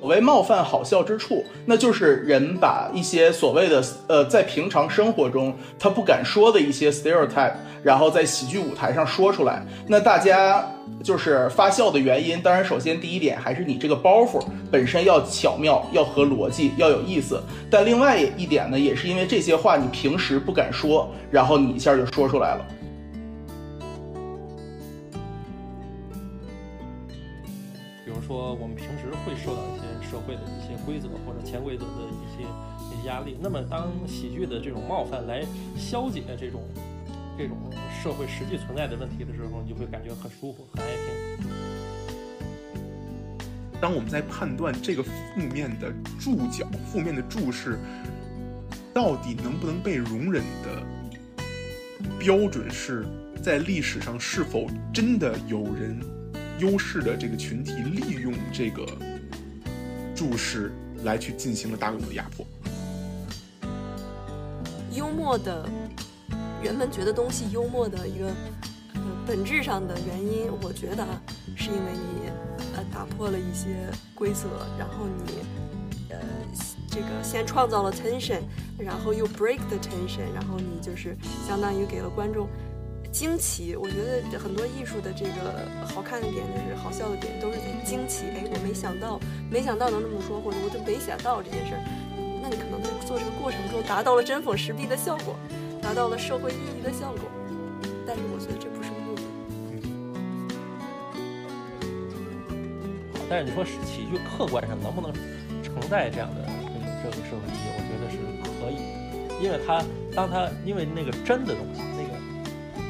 所谓冒犯好笑之处，那就是人把一些所谓的呃，在平常生活中他不敢说的一些 stereotype，然后在喜剧舞台上说出来。那大家就是发笑的原因，当然首先第一点还是你这个包袱本身要巧妙，要合逻辑，要有意思。但另外一点呢，也是因为这些话你平时不敢说，然后你一下就说出来了。我们平时会受到一些。社会的一些规则或者潜规则的一些一些压力，那么当喜剧的这种冒犯来消解这种这种社会实际存在的问题的时候，你就会感觉很舒服，很爱听。当我们在判断这个负面的注脚、负面的注释到底能不能被容忍的标准，是在历史上是否真的有人优势的这个群体利用这个。注释来去进行了大规模的压迫。幽默的人们觉得东西幽默的一个呃本质上的原因，我觉得是因为你呃打破了一些规则，然后你呃这个先创造了 tension，然后又 break the tension，然后你就是相当于给了观众。惊奇，我觉得很多艺术的这个好看的点，就是好笑的点，都是在惊奇。哎，我没想到，没想到能这么说，或者我就没想到这件事儿。那你可能在做这个过程中达到了针锋时弊的效果，达到了社会意义的效果。但是我觉得这不是目的。但是你说喜剧客观上能不能承载这样的这个这个社会意义？我觉得是可以，因为它当它因为那个真的东西。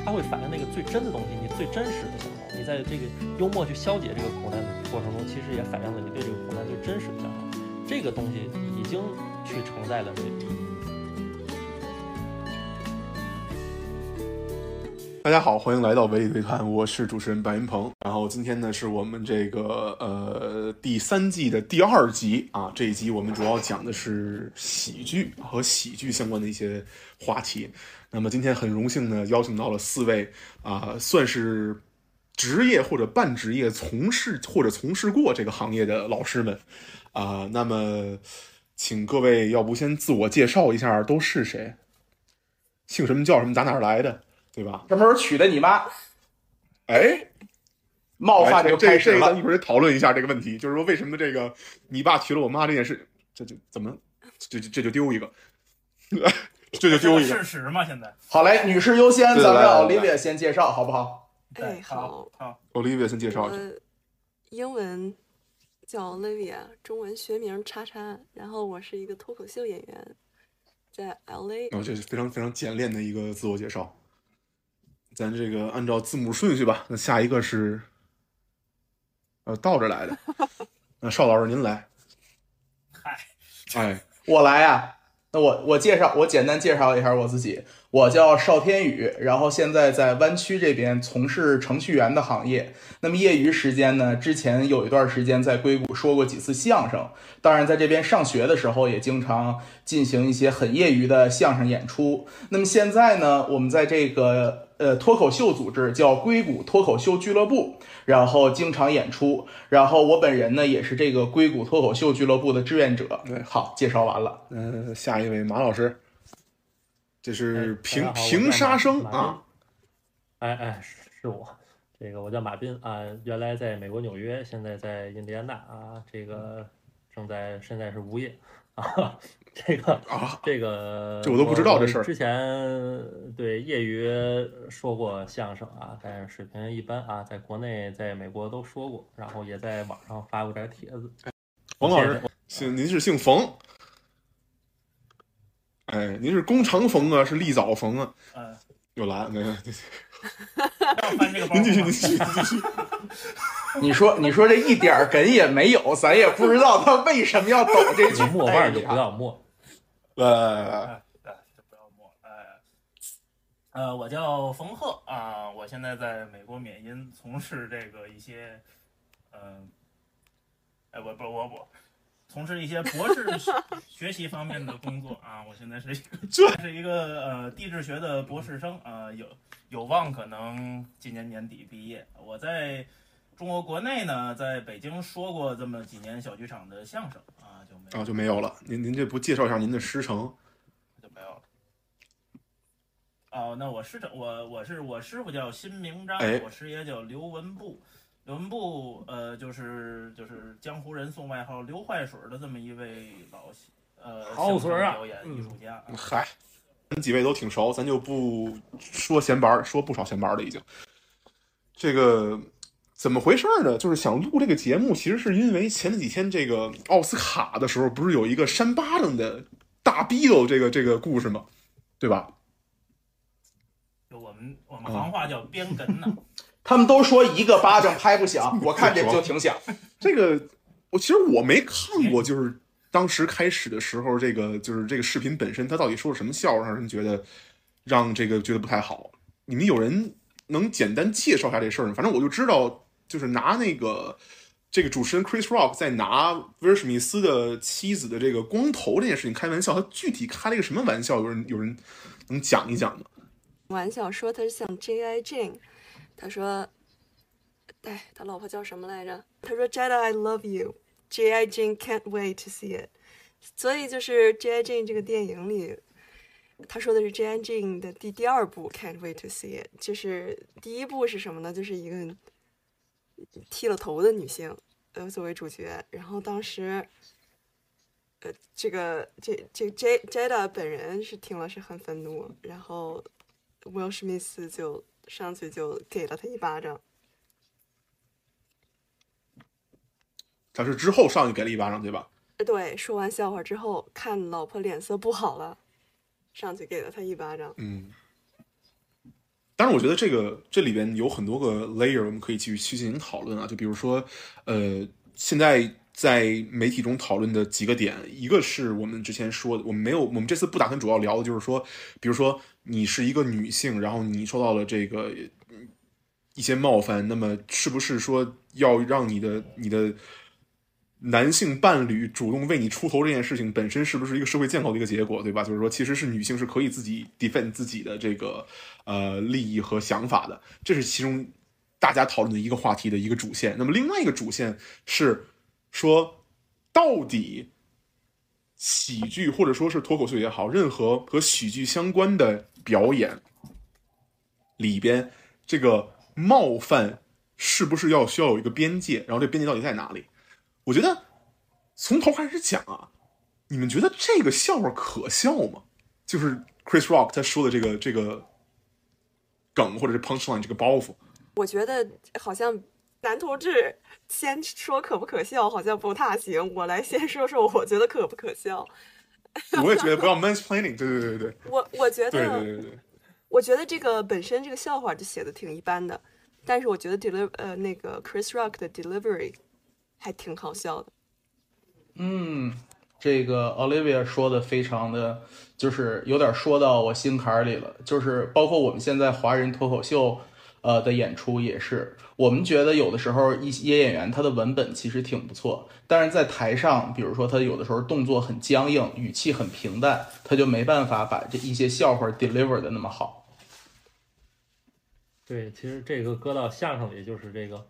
它会反映那个最真的东西，你最真实的想法。你在这个幽默去消解这个苦难的过程中，其实也反映了你对这个苦难最真实的想法。这个东西已经去承载了这。大家好，欢迎来到唯理对谈，我是主持人白云鹏。然后今天呢，是我们这个呃第三季的第二集啊。这一集我们主要讲的是喜剧和喜剧相关的一些话题。那么今天很荣幸呢，邀请到了四位啊，算是职业或者半职业从事或者从事过这个行业的老师们啊。那么，请各位要不先自我介绍一下，都是谁？姓什么叫什么？打哪儿来的？对吧？什么时候娶的你妈？哎，冒犯就开始了。咱一会儿讨论一下这个问题，就是说为什么这个你爸娶了我妈这件事，这就怎么这这就丢一个。这就丢一个事实嘛？现在好嘞，女士优先，咱们让 Olivia 先介绍，好不好？哎，好，好，Olivia 先介绍一下。英文叫 Olivia，中文学名叉叉。然后我是一个脱口秀演员，在 LA。然后，这是非常非常简练的一个自我介绍。咱这个按照字母顺序吧。那下一个是，呃，倒着来的。那邵老师您来。嗨，哎，我来呀。我我介绍，我简单介绍一下我自己，我叫邵天宇，然后现在在湾区这边从事程序员的行业。那么业余时间呢，之前有一段时间在硅谷说过几次相声，当然在这边上学的时候也经常进行一些很业余的相声演出。那么现在呢，我们在这个。呃，脱口秀组织叫硅谷脱口秀俱乐部，然后经常演出。然后我本人呢，也是这个硅谷脱口秀俱乐部的志愿者。对，好，介绍完了。嗯，下一位马老师，这是平平沙生啊。哎哎，是我，这个我叫马斌啊，原来在美国纽约，现在在印第安纳啊，这个正在现在是无业啊。这个啊，这个这我都不知道这事儿。之前对业余说过相声啊，但是水平一般啊，在国内、在美国都说过，然后也在网上发过点帖子。冯老师，姓您是姓冯？哎，您是弓长冯啊，是立早冯啊？嗯，又来，没有。您继续，您继续，继续。你说，你说这一点梗也没有，咱也不知道他为什么要抖这句。默味就不要默。呃，对，就不要默。呃，呃，我叫冯鹤啊，我现在在美国缅因从事这个一些，嗯，哎，我不，我我从事一些博士学习方面的工作啊。我现在是一个，这是一个呃地质学的博士生啊，有有望可能今年年底毕业。我在中国国内呢，在北京说过这么几年小剧场的相声啊，就没有啊就没有了。您您这不介绍一下您的师承？就没有了。哦，那我师承我我是我师傅叫辛明章，哎我师爷叫刘文步。刘文步，呃，就是就是江湖人送外号“刘坏水”的这么一位老呃好水儿啊相声表演艺术家。啊嗨，咱几位都挺熟，咱就不说闲白儿，说不少闲白儿了已经。这个怎么回事儿呢？就是想录这个节目，其实是因为前几天这个奥斯卡的时候，不是有一个扇巴掌的大逼斗这个这个故事吗？对吧？就我们我们行话叫“编哏”呢。他们都说一个巴掌拍不响，我看这个就挺响。这个我其实我没看过，就是当时开始的时候，这个就是这个视频本身，它到底说了什么笑话，让人觉得让这个觉得不太好。你们有人能简单介绍一下这事儿吗？反正我就知道，就是拿那个这个主持人 Chris Rock 在拿威尔史密斯的妻子的这个光头这件事情开玩笑，他具体开了一个什么玩笑？有人有人能讲一讲吗？玩笑说他像 J.I. Jane，他说，哎，他老婆叫什么来着？他说 Jada I love you，J.I. Jin can't wait to see it。所以就是 J.I. Jin 这个电影里，他说的是 J.I. Jin 的第第二部 can't wait to see it，就是第一部是什么呢？就是一个剃了头的女性，呃，作为主角，然后当时。呃，这个这这 J Jada 本人是听了是很愤怒，然后威尔史密斯就上去就给了他一巴掌。他是之后上去给了一巴掌，对吧？呃对，说完笑话之后，看老婆脸色不好了，上去给了他一巴掌。嗯，当然，我觉得这个这里边有很多个 layer，我们可以继续去进行讨论啊。就比如说，呃，现在在媒体中讨论的几个点，一个是我们之前说的，我们没有，我们这次不打算主要聊的就是说，比如说你是一个女性，然后你受到了这个嗯一些冒犯，那么是不是说要让你的你的男性伴侣主动为你出头这件事情本身是不是一个社会建构的一个结果，对吧？就是说，其实是女性是可以自己 defend 自己的这个呃利益和想法的，这是其中大家讨论的一个话题的一个主线。那么另外一个主线是说，到底喜剧或者说是脱口秀也好，任何和喜剧相关的表演里边，这个冒犯是不是要需要有一个边界？然后这边界到底在哪里？我觉得从头开始讲啊，你们觉得这个笑话可笑吗？就是 Chris Rock 他说的这个这个梗或者是 punchline 这个包袱，我觉得好像男同志先说可不可笑，好像不大行。我来先说说，我觉得可不可笑。我也觉得不要 mansplaining，对对对对我我觉得，对对对，我觉得这个本身这个笑话就写的挺一般的，但是我觉得 deliver 呃那个 Chris Rock 的 delivery 还挺好笑的。嗯，这个 Olivia 说的非常的，就是有点说到我心坎儿里了。就是包括我们现在华人脱口秀，呃的演出也是，我们觉得有的时候一些演员他的文本其实挺不错，但是在台上，比如说他有的时候动作很僵硬，语气很平淡，他就没办法把这一些笑话 deliver 的那么好。对，其实这个搁到相声里就是这个，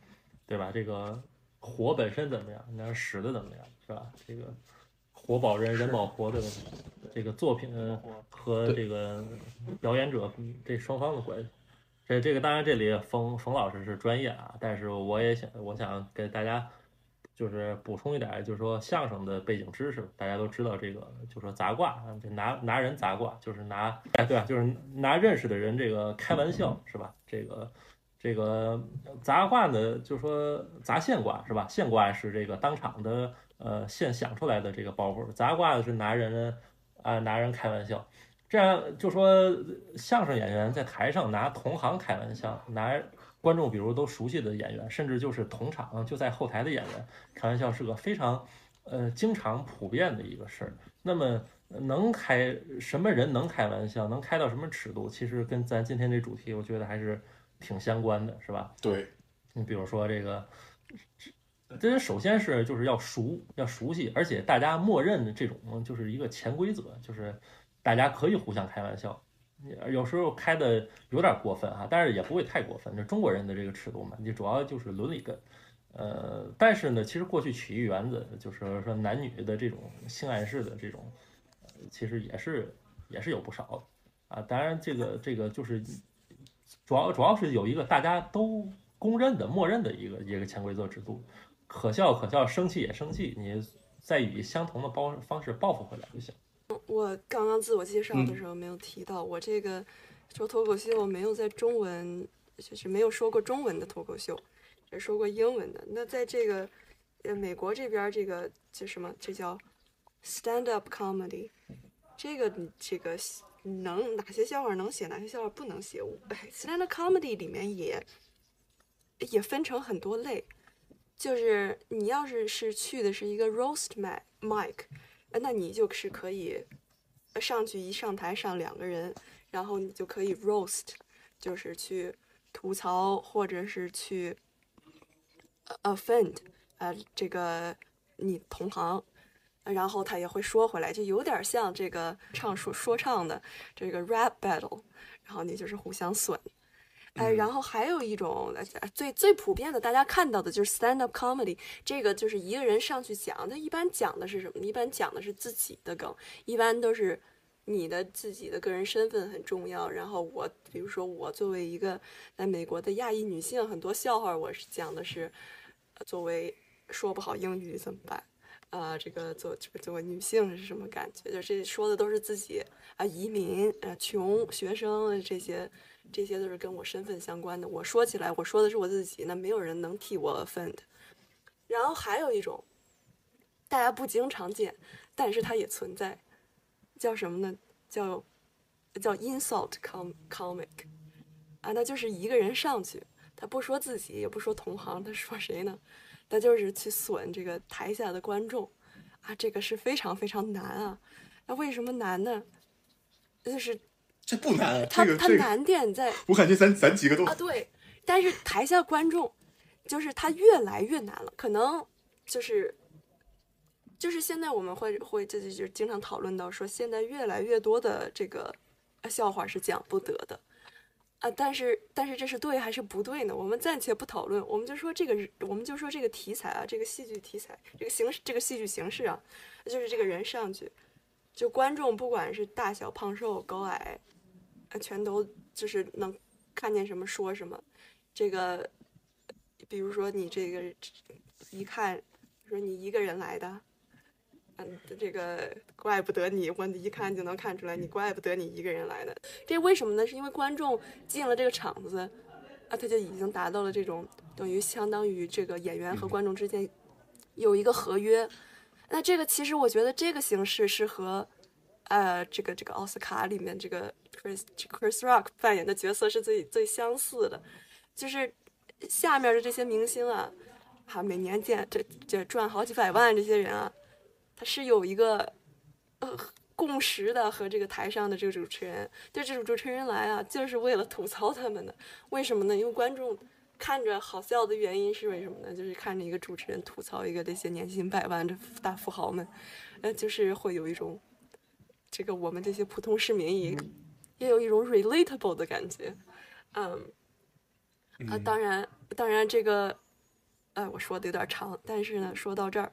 对吧？这个活本身怎么样，那使的怎么样，是吧？这个活保人，人保活的问题，这个作品和这个表演者这双方的关系。这这个当然这里冯冯老师是专业啊，但是我也想我想给大家就是补充一点，就是说相声的背景知识，大家都知道这个，就说砸挂，啊就拿拿人砸挂，就是拿哎对啊，就是拿认识的人这个开玩笑是吧？这个这个砸挂呢，就说砸现挂是吧？现挂是这个当场的呃现想出来的这个包袱，砸挂是拿人啊、拿人开玩笑。这样就说相声演员在台上拿同行开玩笑，拿观众比如都熟悉的演员，甚至就是同场就在后台的演员开玩笑，是个非常呃经常普遍的一个事儿。那么能开什么人能开玩笑，能开到什么尺度，其实跟咱今天这主题，我觉得还是挺相关的，是吧？对，你比如说这个，这首先是就是要熟，要熟悉，而且大家默认的这种就是一个潜规则，就是大家可以互相开玩笑，有时候开的有点过分哈，但是也不会太过分。就中国人的这个尺度嘛，你主要就是伦理根。呃，但是呢，其实过去曲艺园子就是说男女的这种性暗示的这种，其实也是也是有不少的啊。当然，这个这个就是主要主要是有一个大家都公认的、默认的一个一个潜规则制度，可笑可笑，生气也生气，你再以相同的包方式报复回来就行。我刚刚自我介绍的时候没有提到，我这个说脱口秀没有在中文，就是没有说过中文的脱口秀，只说过英文的。那在这个呃美国这边儿，这个这什么，这叫 stand up comedy，这个这个能哪些笑话能写，哪些笑话不能写。哎，stand up comedy 里面也也分成很多类，就是你要是是去的是一个 roast mic。呃那你就是可以呃上去一上台上两个人，然后你就可以 roast，就是去吐槽或者是去 offend，呃这个你同行，然后他也会说回来，就有点像这个唱说说唱的这个 rap battle，然后你就是互相损。哎，然后还有一种呃最最普遍的，大家看到的就是 stand up comedy，这个就是一个人上去讲，他一般讲的是什么？一般讲的是自己的梗，一般都是你的自己的个人身份很重要。然后我，比如说我作为一个在美国的亚裔女性，很多笑话我是讲的是，呃作为说不好英语怎么办？呃，这个做这个作为女性是什么感觉？就这说的都是自己啊，移民啊，穷学生这些。这些都是跟我身份相关的。我说起来，我说的是我自己，那没有人能替我 offend。然后还有一种，大家不经常见，但是它也存在，叫什么呢？叫叫 insult com comic 啊，那就是一个人上去，他不说自己，也不说同行，他说谁呢？他就是去损这个台下的观众啊，这个是非常非常难啊。那为什么难呢？就是这不难，他他难点在 我感觉咱咱几个都啊，对，但是台下观众就是他越来越难了，可能就是就是现在我们会会这就就经常讨论到说，现在越来越多的这个呃笑话是讲不得的啊，但是但是这是对还是不对呢？我们暂且不讨论，我们就说这个我们就说这个题材啊，这个戏剧题材，这个形式，这个戏剧形式啊，就是这个人上去，就观众不管是大小胖瘦高矮。全都就是能看见什么说什么。这个，比如说你这个一看，说你一个人来的，嗯，这个怪不得你，我一看就能看出来，你怪不得你一个人来的。这为什么呢？是因为观众进了这个场子，啊，他就已经达到了这种等于相当于这个演员和观众之间有一个合约。那这个其实我觉得这个形式是和。呃，这个这个奥斯卡里面这个 Chris Chris Rock 扮演的角色是最最相似的，就是下面的这些明星啊，哈，每年见这这赚好几百万这些人啊，他是有一个呃共识的，和这个台上的这个主持人，就这种主持人来啊，就是为了吐槽他们的。为什么呢？因为观众看着好笑的原因是为什么呢？就是看着一个主持人吐槽一个这些年薪百万的大富豪们，呃，就是会有一种。这个我们这些普通市民也也有一种 relatable 的感觉，嗯，啊，当然，当然这个，呃，我说的有点长，但是呢，说到这儿，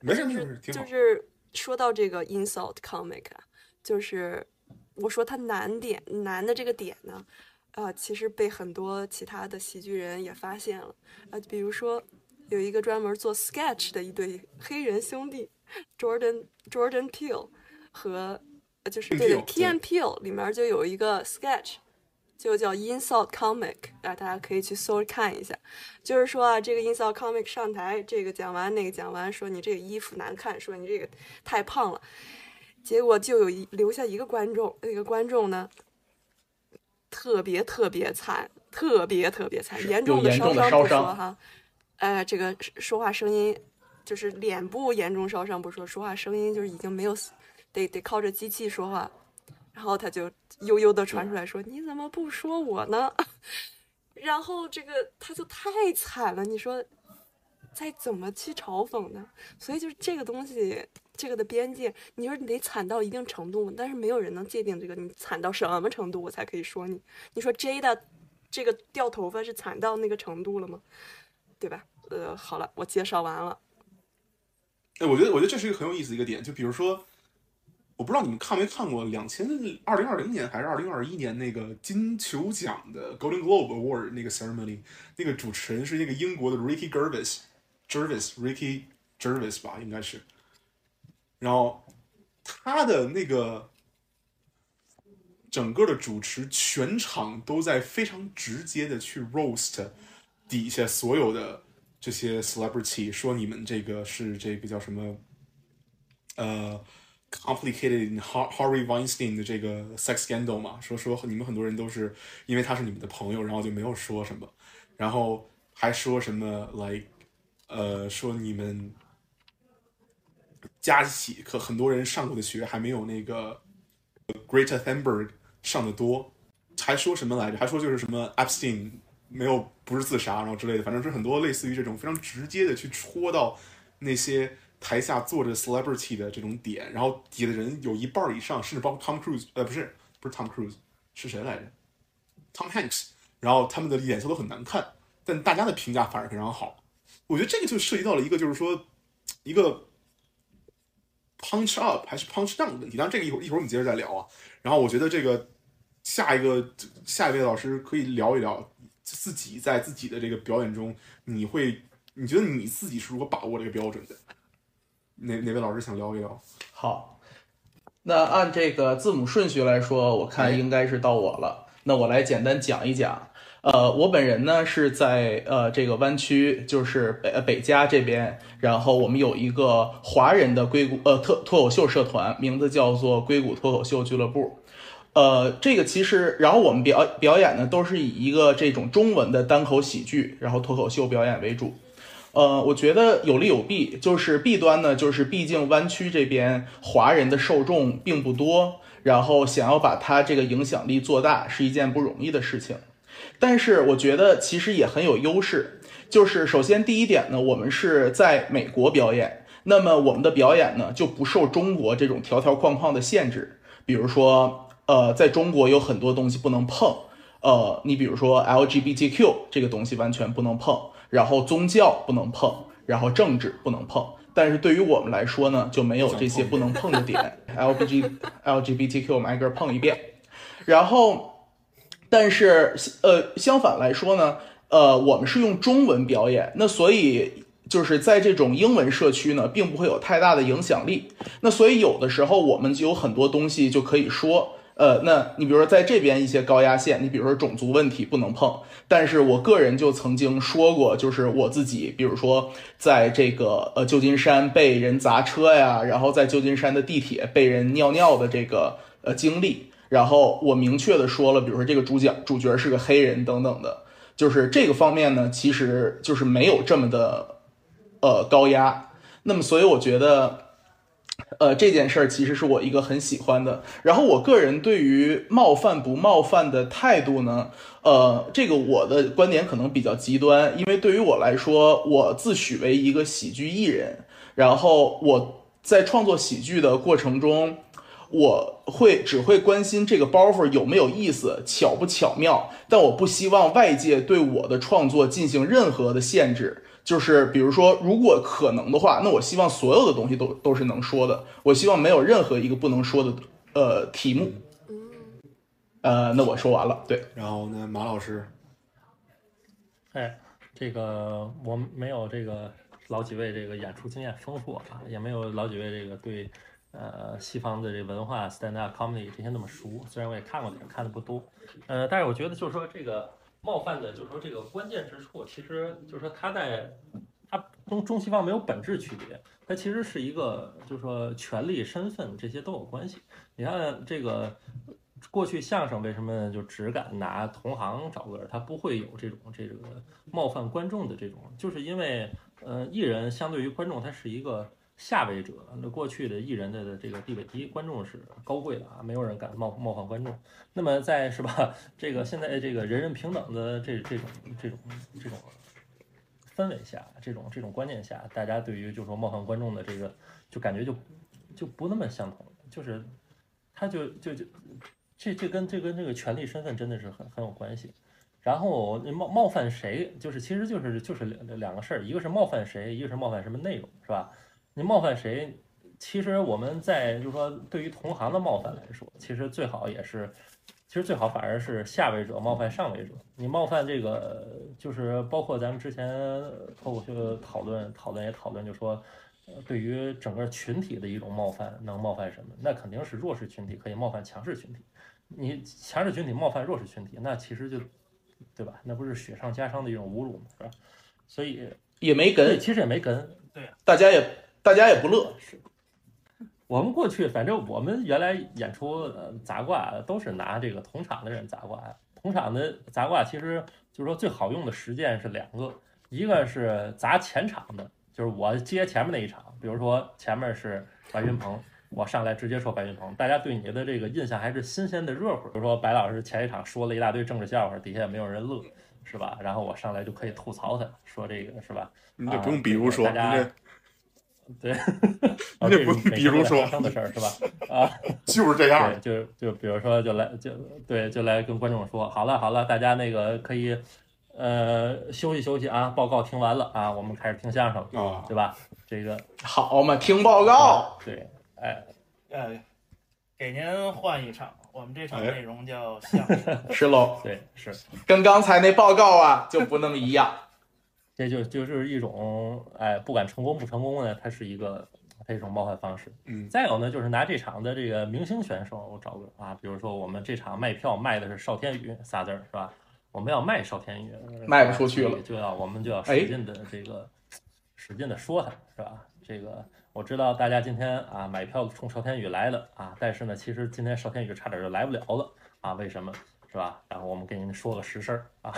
没事就是没事，就是说到这个 insult comic 啊，就是我说它难点难的这个点呢，啊，其实被很多其他的喜剧人也发现了，啊，比如说有一个专门做 sketch 的一对黑人兄弟，Jordan Jordan Peele 和呃就是对对 Peele，Key and Peele 里面就有一个 sketch。就叫 Insult Comic，啊，大家可以去搜看一下。就是说啊，这个 Insult Comic 上台，这个讲完，那个讲完，说你这个衣服难看，说你这个太胖了。结果就有一留下一个观众，那个观众呢，特别特别惨，特别特别惨，严重的烧不说哈，呃，这个说话声音就是脸部严重烧伤不说，说话声音就是已经没有，得得靠着机器说话。然后他就悠悠的传出来说：“你怎么不说我呢？” 然后这个他就太惨了，你说，再怎么去嘲讽呢？所以就是这个东西，这个的边界，你说你得惨到一定程度，但是没有人能界定这个你惨到什么程度，我才可以说你。你说 J 的这个掉头发是惨到那个程度了吗？对吧？呃，好了，我介绍完了。哎，我觉得，我觉得这是一个很有意思的一个点。就比如说，我不知道你们看没看过两千二零二零年还是二零二一年那个金球奖的 Golden Globe Award 那个 ceremony，那个主持人是那个英国的 Ricky Gervais，Gervais，Ricky Gervais 吧，应该是。然后他的那个整个的主持，全场都在非常直接的去 roast 底下所有的。这些 celebrity 说你们这个是这个叫什么？呃，complicated Harvey Weinstein 的这个 sex scandal 嘛？说说你们很多人都是因为他是你们的朋友，然后就没有说什么，然后还说什么 like 呃，说你们加起可很多人上过的学还没有那个 Greta Thunberg 上的多，还说什么来着？还说就是什么 Epstein。没有不是自杀，然后之类的，反正是很多类似于这种非常直接的去戳到那些台下坐着 celebrity 的这种点，然后底下的人有一半以上，甚至包括 Tom Cruise，呃，不是不是 Tom Cruise，是谁来着？Tom Hanks，然后他们的脸色都很难看，但大家的评价反而非常好。我觉得这个就涉及到了一个就是说一个 punch up 还是 punch down 的问题，当然这个一会儿一会儿我们接着再聊啊。然后我觉得这个下一个下一位老师可以聊一聊。自己在自己的这个表演中，你会你觉得你自己是如何把握这个标准的？哪哪位老师想聊一聊？好，那按这个字母顺序来说，我看应该是到我了。那我来简单讲一讲。呃，我本人呢是在呃这个湾区，就是北北加这边，然后我们有一个华人的硅谷呃特脱口秀社团，名字叫做硅谷脱口秀俱乐部。呃，这个其实，然后我们表表演呢，都是以一个这种中文的单口喜剧，然后脱口秀表演为主。呃，我觉得有利有弊，就是弊端呢，就是毕竟湾区这边华人的受众并不多，然后想要把它这个影响力做大是一件不容易的事情。但是我觉得其实也很有优势，就是首先第一点呢，我们是在美国表演，那么我们的表演呢就不受中国这种条条框框的限制，比如说。呃，在中国有很多东西不能碰，呃，你比如说 LGBTQ 这个东西完全不能碰，然后宗教不能碰，然后政治不能碰。但是对于我们来说呢，就没有这些不能碰的点。LGB LGBTQ 我们挨个碰一遍。然后，但是呃，相反来说呢，呃，我们是用中文表演，那所以就是在这种英文社区呢，并不会有太大的影响力。那所以有的时候我们就有很多东西就可以说。呃，那你比如说在这边一些高压线，你比如说种族问题不能碰，但是我个人就曾经说过，就是我自己，比如说在这个呃旧金山被人砸车呀，然后在旧金山的地铁被人尿尿的这个呃经历，然后我明确的说了，比如说这个主角主角是个黑人等等的，就是这个方面呢，其实就是没有这么的呃高压，那么所以我觉得。呃，这件事儿其实是我一个很喜欢的。然后我个人对于冒犯不冒犯的态度呢，呃，这个我的观点可能比较极端，因为对于我来说，我自诩为一个喜剧艺人。然后我在创作喜剧的过程中，我会只会关心这个包袱有没有意思，巧不巧妙，但我不希望外界对我的创作进行任何的限制。就是比如说，如果可能的话，那我希望所有的东西都都是能说的。我希望没有任何一个不能说的呃题目。呃，那我说完了。对，然后呢，马老师，哎，这个我没有这个老几位这个演出经验丰富啊，也没有老几位这个对呃西方的这文化 stand up comedy 这些那么熟。虽然我也看过点，看的不多。呃，但是我觉得就是说这个。冒犯的，就是说这个关键之处，其实就是说它在它中中西方没有本质区别，它其实是一个就是说权力、身份这些都有关系。你看这个过去相声为什么就只敢拿同行找乐，他不会有这种这个冒犯观众的这种，就是因为呃艺人相对于观众他是一个。下位者，那过去的艺人的这个地位低，观众是高贵的啊，没有人敢冒冒犯观众。那么在是吧？这个现在这个人人平等的这这种这种这种氛围下，这种这种观念下，大家对于就是说冒犯观众的这个，就感觉就就不那么相同，就是他就就就这这跟这跟这个权利身份真的是很很有关系。然后冒冒犯谁，就是其实就是就是两两个事儿，一个是冒犯谁，一个是冒犯什么内容，是吧？你冒犯谁，其实我们在就是说对于同行的冒犯来说，其实最好也是。其实最好反而是下位者冒犯上位者。你冒犯这个，就是包括咱们之前脱口秀讨论讨论也讨论，就说，呃，对于整个群体的一种冒犯，能冒犯什么？那肯定是弱势群体可以冒犯强势群体。你强势群体冒犯弱势群体，那其实就，对吧？那不是雪上加霜的一种侮辱吗？是吧？所以也没跟，其实也没跟，对，大家也大家也不乐。是。我们过去，反正我们原来演出呃砸挂都是拿这个同场的人砸挂。同场的砸挂其实就是说最好用的实践是两个，一个是砸前场的，就是我接前面那一场，比如说前面是白云鹏，我上来直接说白云鹏，大家对你的这个印象还是新鲜的热乎。比如说白老师前一场说了一大堆政治笑话，底下也没有人乐，是吧？然后我上来就可以吐槽他，说这个是吧？你就不用比如说，大家。对，那不比如说发生的事儿是吧？啊，就是这样。就就比如说，就来就对，就来跟观众说，好了好了，大家那个可以呃休息休息啊，报告听完了啊，我们开始听相声啊，对吧？这个好嘛，听报告。对，哎哎，给您换一场，我们这场内容叫相声。是喽，对，是跟刚才那报告啊就不那么一样。这就就是一种，哎，不管成功不成功呢，它是一个，它一种冒犯方式。嗯，再有呢，就是拿这场的这个明星选手我找个啊，比如说我们这场卖票卖的是邵天宇仨字儿是吧？我们要卖邵天宇，卖不出去了，就要我们就要使劲的这个，使劲的说他是吧？这个我知道大家今天啊买票冲邵天宇来了啊，但是呢，其实今天邵天宇差点就来不了了啊，为什么？是吧？然后我们给您说个实事儿啊，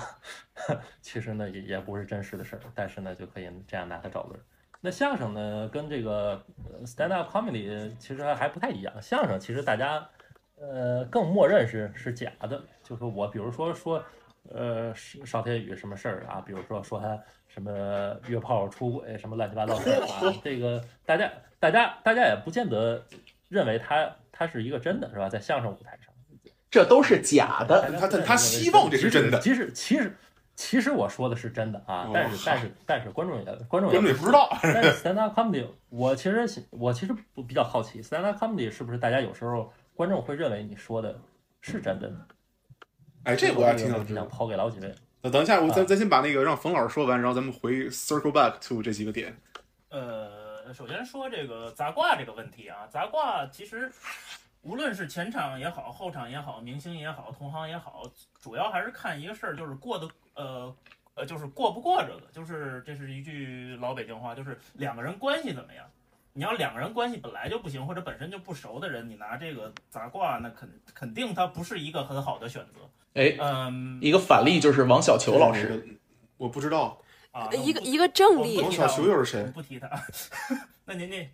其实呢也也不是真实的事儿，但是呢就可以这样拿它找乐。那相声呢跟这个 stand up comedy 其实还不太一样。相声其实大家呃更默认是是假的，就是我比如说说呃邵天宇什么事儿啊，比如说说他什么约炮出轨什么乱七八糟的啊，这个大家大家大家也不见得认为他他是一个真的是吧？在相声舞台上。这都是假的，他他他希望这是真的。其实其实其实我说的是真的啊，但是但是但是观众也观众也不知道。但是 stand up comedy，我其实我其实比较好奇，stand up comedy 是不是大家有时候观众会认为你说的是真的？哎，这我还挺想想抛给老几位。那等一下，我咱咱先把那个让冯老师说完，然后咱们回 circle back to 这几个点。呃，首先说这个杂挂这个问题啊，杂挂其实。无论是前场也好，后场也好，明星也好，同行也好，主要还是看一个事儿，就是过得，呃，呃，就是过不过这个，就是这是一句老北京话，就是两个人关系怎么样。你要两个人关系本来就不行，或者本身就不熟的人，你拿这个砸挂，那肯肯定他不是一个很好的选择。哎，嗯，一个反例就是王小球老师，我不知道啊，一个一个正例。王小球又是谁？不提他。那您您。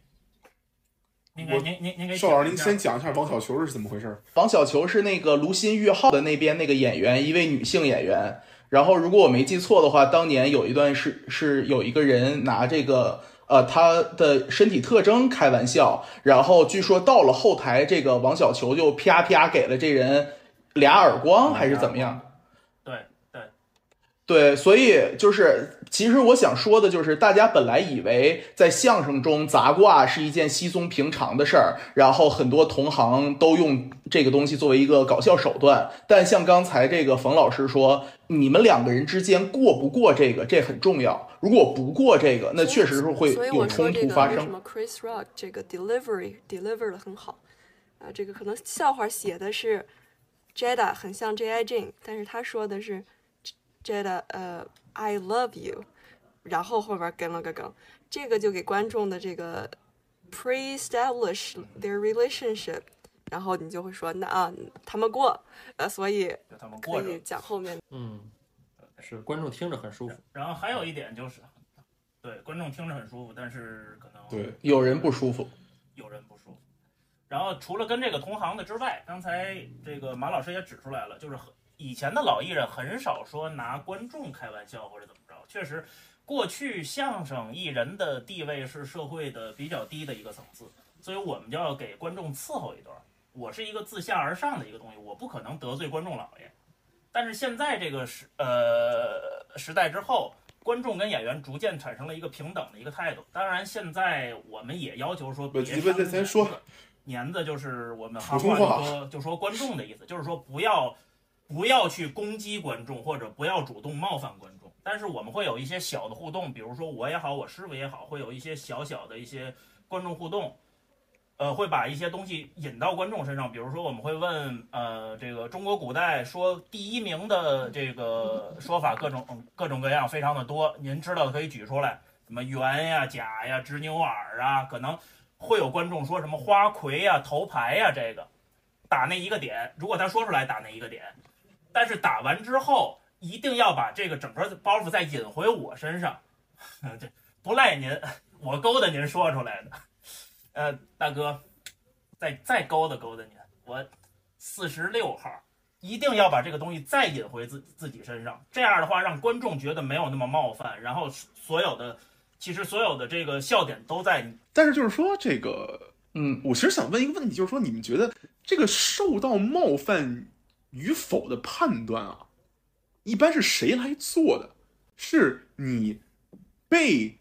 您您您给邵老师，您先讲一下王小球是怎么回事？王小球是那个卢鑫玉浩的那边那个演员，一位女性演员。然后如果我没记错的话，当年有一段是是有一个人拿这个呃他的身体特征开玩笑，然后据说到了后台，这个王小球就啪啪给了这人俩耳光，还是怎么样？对所以就是。其实我想说的就是，大家本来以为在相声中砸挂是一件稀松平常的事儿，然后很多同行都用这个东西作为一个搞笑手段。但像刚才这个冯老师说，你们两个人之间过不过这个，这很重要。如果不过这个，那确实是会有冲突发生。什么 Chris Rock 这个 delivery deliver 的很好啊，这个可能笑话写的是 Jada 很像 J I Jane，但是他说的是 Jada 呃。I love you，然后后边跟了个梗，这个就给观众的这个 pre-establish their relationship，然后你就会说那啊他们过，呃所以可以讲后面。嗯，是观众听着很舒服。然后还有一点就是，对观众听着很舒服，但是可能对有人不舒服，有人不舒服。然后除了跟这个同行的之外，刚才这个马老师也指出来了，就是很。以前的老艺人很少说拿观众开玩笑或者怎么着，确实，过去相声艺人的地位是社会的比较低的一个层次，所以我们就要给观众伺候一段。我是一个自下而上的一个东西，我不可能得罪观众老爷。但是现在这个时呃时代之后，观众跟演员逐渐产生了一个平等的一个态度。当然，现在我们也要求说，别不不不咱说年子就是我们行话话就说就说观众的意思，就是说不要不要去攻击观众，或者不要主动冒犯观众。但是我们会有一些小的互动，比如说我也好，我师傅也好，会有一些小小的一些观众互动。呃，会把一些东西引到观众身上，比如说我们会问，呃，这个中国古代说第一名的这个说法，各种各种各样，非常的多。您知道的可以举出来，什么圆呀、甲呀、执牛耳啊，可能会有观众说什么花魁呀、头牌呀，这个打那一个点，如果他说出来打那一个点，但是打完之后一定要把这个整个包袱再引回我身上，这不赖您，我勾搭您说出来的。呃，大哥，再再勾搭勾搭您，我四十六号，一定要把这个东西再引回自自己身上，这样的话让观众觉得没有那么冒犯，然后所有的其实所有的这个笑点都在你。但是就是说这个，嗯，我其实想问一个问题，就是说你们觉得这个受到冒犯与否的判断啊，一般是谁来做的？是你被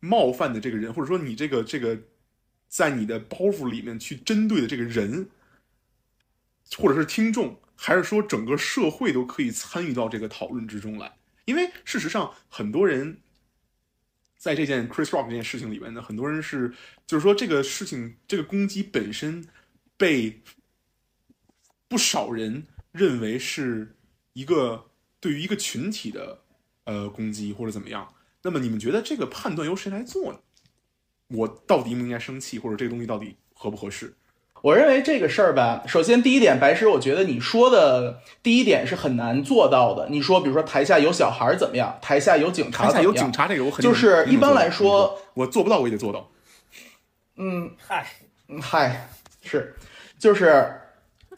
冒犯的这个人，或者说你这个这个。在你的包袱里面去针对的这个人，或者是听众，还是说整个社会都可以参与到这个讨论之中来？因为事实上，很多人在这件 Chris Rock 这件事情里面呢，很多人是就是说这个事情这个攻击本身被不少人认为是一个对于一个群体的呃攻击或者怎么样。那么你们觉得这个判断由谁来做呢？我到底应不应该生气，或者这个东西到底合不合适？我认为这个事儿吧，首先第一点，白石，我觉得你说的第一点是很难做到的。你说，比如说台下有小孩怎么样，台下有警察台下有警察这个我很就是一般来说，我做不到，我也得做到。嗯，嗨，嗨，是，就是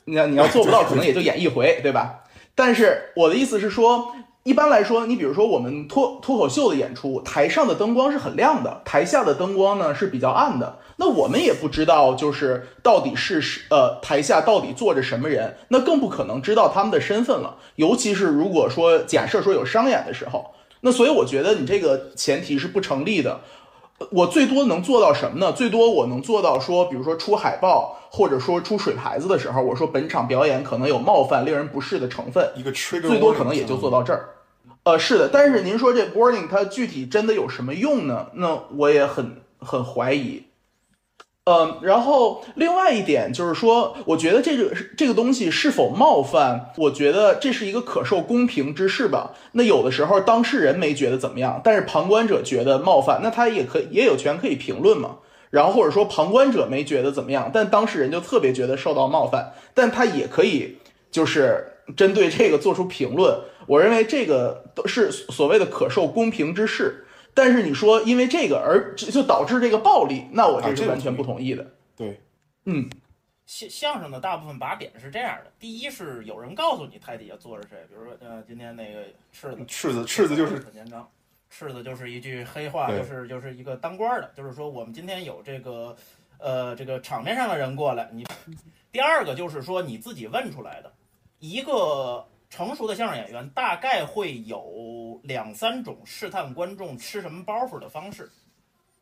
你要你要做不到，可能也就演一回，对吧？但是我的意思是说。一般来说，你比如说我们脱脱口秀的演出，台上的灯光是很亮的，台下的灯光呢是比较暗的。那我们也不知道，就是到底是呃台下到底坐着什么人，那更不可能知道他们的身份了。尤其是如果说假设说有商演的时候，那所以我觉得你这个前提是不成立的。我最多能做到什么呢？最多我能做到说，比如说出海报或者说出水牌子的时候，我说本场表演可能有冒犯、令人不适的成分，一个最多可能也就做到这儿。呃，是的，但是您说这 warning 它具体真的有什么用呢？那我也很很怀疑。嗯，然后另外一点就是说，我觉得这个这个东西是否冒犯，我觉得这是一个可受公平之事吧。那有的时候当事人没觉得怎么样，但是旁观者觉得冒犯，那他也可也有权可以评论嘛。然后或者说旁观者没觉得怎么样，但当事人就特别觉得受到冒犯，但他也可以就是针对这个做出评论。我认为这个都是所谓的可受公平之事。但是你说因为这个而就导致这个暴力，那我这是完全不同意的。对，嗯，相相声的大部分把点是这样的：第一是有人告诉你台底下坐着谁，比如说呃今天那个赤子，赤子赤子就是很年章，赤子就是一句黑话，就是就是一个当官的，就是说我们今天有这个呃这个场面上的人过来。你第二个就是说你自己问出来的一个。成熟的相声演员大概会有两三种试探观众吃什么包袱的方式，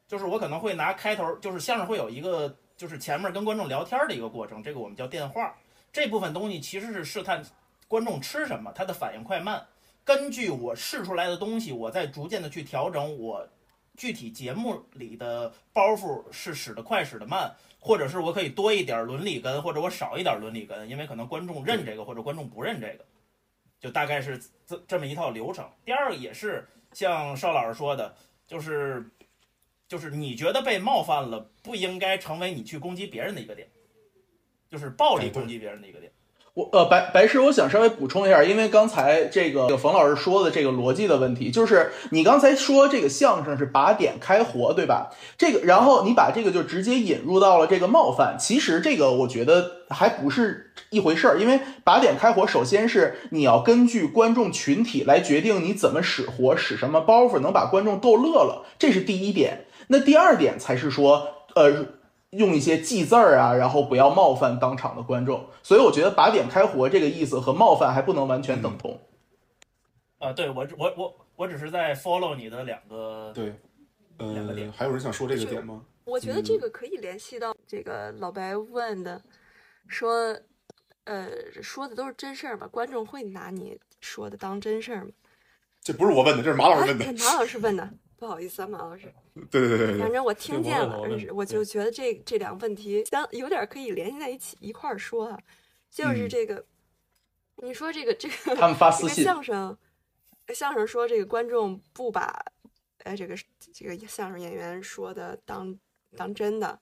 就是我可能会拿开头，就是相声会有一个，就是前面跟观众聊天的一个过程，这个我们叫电话。这部分东西其实是试探观众吃什么，他的反应快慢。根据我试出来的东西，我再逐渐的去调整我具体节目里的包袱是使得快使得慢，或者是我可以多一点伦理根，或者我少一点伦理根，因为可能观众认这个，或者观众不认这个。就大概是这这么一套流程。第二个也是像邵老师说的，就是就是你觉得被冒犯了，不应该成为你去攻击别人的一个点，就是暴力攻击别人的一个点。我呃，白白师，我想稍微补充一下，因为刚才这个冯老师说的这个逻辑的问题，就是你刚才说这个相声是把点开活，对吧？这个，然后你把这个就直接引入到了这个冒犯，其实这个我觉得还不是一回事儿，因为把点开活，首先是你要根据观众群体来决定你怎么使活，使什么包袱能把观众逗乐了，这是第一点。那第二点才是说，呃。用一些记字儿啊，然后不要冒犯当场的观众，所以我觉得把点开活这个意思和冒犯还不能完全等同。啊，对我我我我只是在 follow 你的两个对，呃，还有人想说这个点吗？我觉得这个可以联系到这个老白问的，说，呃，说的都是真事儿吗？观众会拿你说的当真事儿吗？这不是我问的，这是马老师问的。马老师问的。不好意思啊，马老师。对对对对，反正我听见了，我就觉得这这两个问题相有点可以联系在一起一块儿说啊，就是这个，你说这个这个他们发私信。相声，相声说这个观众不把哎这个这个相声演员说的当当真的。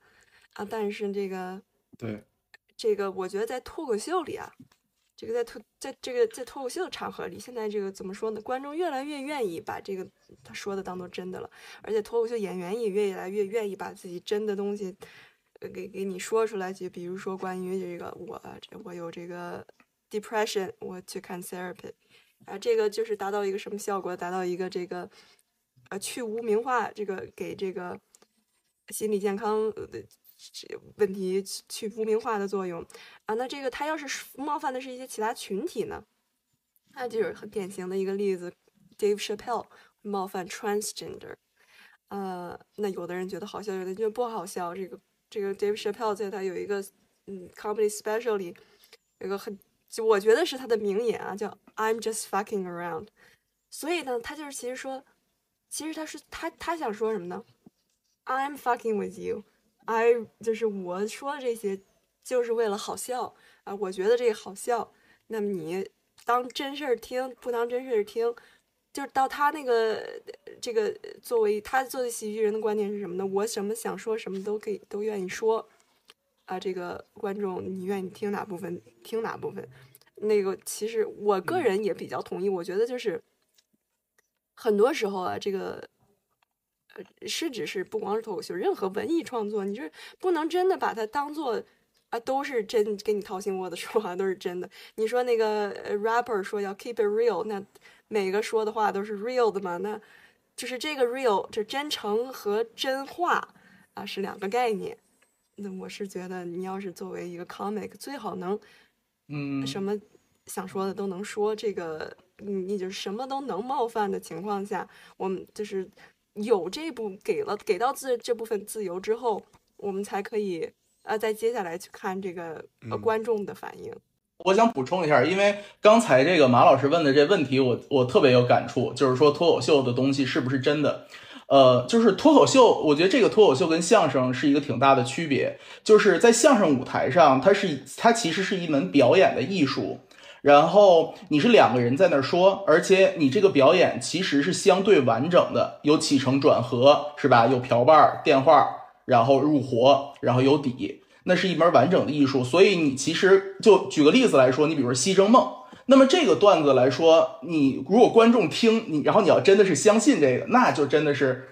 啊，但是这个对。这个我觉得在脱口秀里啊。这个在脱在这个在脱口秀的场合里，现在这个怎么说呢？观众越来越愿意把这个他说的当做真的了，而且脱口秀演员也越来越愿意把自己真的东西，给给你说出来。就比如说关于这个我我有这个 depression，我去看 therapy，啊，这个就是达到一个什么效果？达到一个这个呃去污名化，这个给这个心理健康的。问题去污名化的作用啊，那这个他要是冒犯的是一些其他群体呢？那就是很典型的一个例子，Dave Chappelle 冒犯 transgender，呃，那有的人觉得好笑，有的人觉得不好笑。这个这个 Dave Chappelle 在他有一个嗯 comedy special 里有个很，就我觉得是他的名言啊，叫 I'm just fucking around。所以呢，他就是其实说，其实他是他他想说什么呢？I'm fucking with you。I 就是我说的这些，就是为了好笑啊！我觉得这个好笑，那么你当真事儿听，不当真事儿听，就是到他那个这个作为他作为喜剧人的观点是什么呢？我什么想说什么都可以都愿意说啊！这个观众你愿意听哪部分听哪部分，那个其实我个人也比较同意，我觉得就是很多时候啊，这个。是指是不光是脱口秀，任何文艺创作，你就是不能真的把它当做啊，都是真给你掏心窝子 说话都是真的。你说那个 rapper 说要 keep it real，那每个说的话都是 real 的嘛？那就是这个 real，这真诚和真话啊是两个概念。那我是觉得，你要是作为一个 comic，最好能嗯什么想说的都能说。这个你你就什么都能冒犯的情况下，我们就是。有这部给了给到自这部分自由之后，我们才可以呃，再接下来去看这个呃观众的反应。我想补充一下，因为刚才这个马老师问的这问题，我我特别有感触，就是说脱口秀的东西是不是真的？呃，就是脱口秀，我觉得这个脱口秀跟相声是一个挺大的区别，就是在相声舞台上，它是它其实是一门表演的艺术。然后你是两个人在那儿说，而且你这个表演其实是相对完整的，有起承转合，是吧？有瓢把电话，然后入活，然后有底，那是一门完整的艺术。所以你其实就举个例子来说，你比如说《西征梦》，那么这个段子来说，你如果观众听你，然后你要真的是相信这个，那就真的是，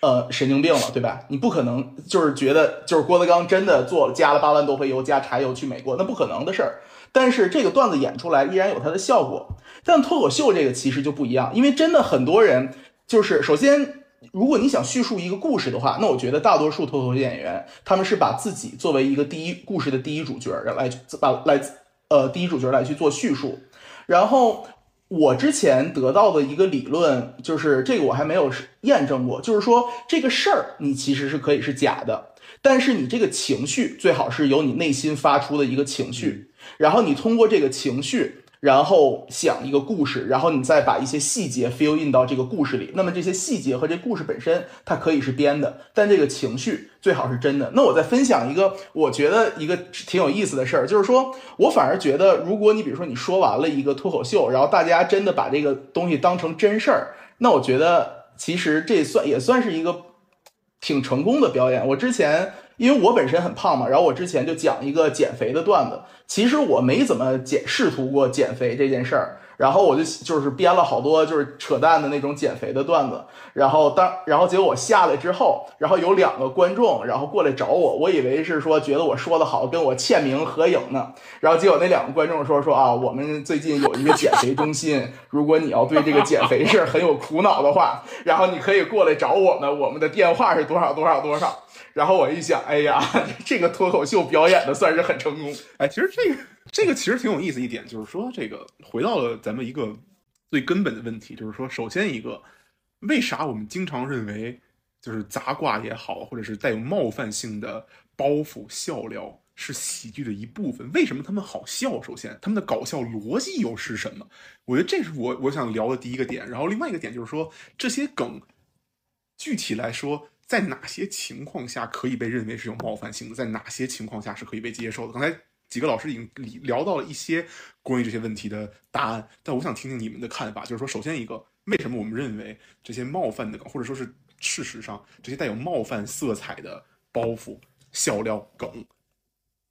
呃，神经病了，对吧？你不可能就是觉得就是郭德纲真的做加了八万多回油加柴油去美国，那不可能的事儿。但是这个段子演出来依然有它的效果，但脱口秀这个其实就不一样，因为真的很多人就是首先，如果你想叙述一个故事的话，那我觉得大多数脱口秀演员他们是把自己作为一个第一故事的第一主角来把来呃第一主角来去做叙述。然后我之前得到的一个理论就是这个我还没有验证过，就是说这个事儿你其实是可以是假的，但是你这个情绪最好是由你内心发出的一个情绪。然后你通过这个情绪，然后想一个故事，然后你再把一些细节 fill in 到这个故事里。那么这些细节和这故事本身，它可以是编的，但这个情绪最好是真的。那我再分享一个，我觉得一个挺有意思的事儿，就是说我反而觉得，如果你比如说你说完了一个脱口秀，然后大家真的把这个东西当成真事儿，那我觉得其实这算也算是一个挺成功的表演。我之前。因为我本身很胖嘛，然后我之前就讲一个减肥的段子，其实我没怎么减试图过减肥这件事儿。然后我就就是编了好多就是扯淡的那种减肥的段子，然后当然后结果我下来之后，然后有两个观众然后过来找我，我以为是说觉得我说的好，跟我签名合影呢，然后结果那两个观众说说啊，我们最近有一个减肥中心，如果你要对这个减肥事儿很有苦恼的话，然后你可以过来找我们，我们的电话是多少多少多少。然后我一想，哎呀，这个脱口秀表演的算是很成功。哎，其实这个这个其实挺有意思一点，就是说这个回到了咱们一个最根本的问题，就是说，首先一个，为啥我们经常认为就是杂挂也好，或者是带有冒犯性的包袱笑料是喜剧的一部分？为什么他们好笑？首先，他们的搞笑逻辑又是什么？我觉得这是我我想聊的第一个点。然后另外一个点就是说，这些梗具体来说。在哪些情况下可以被认为是有冒犯性的？在哪些情况下是可以被接受的？刚才几个老师已经聊到了一些关于这些问题的答案，但我想听听你们的看法。就是说，首先一个，为什么我们认为这些冒犯的，或者说是事实上这些带有冒犯色彩的包袱、笑料、梗，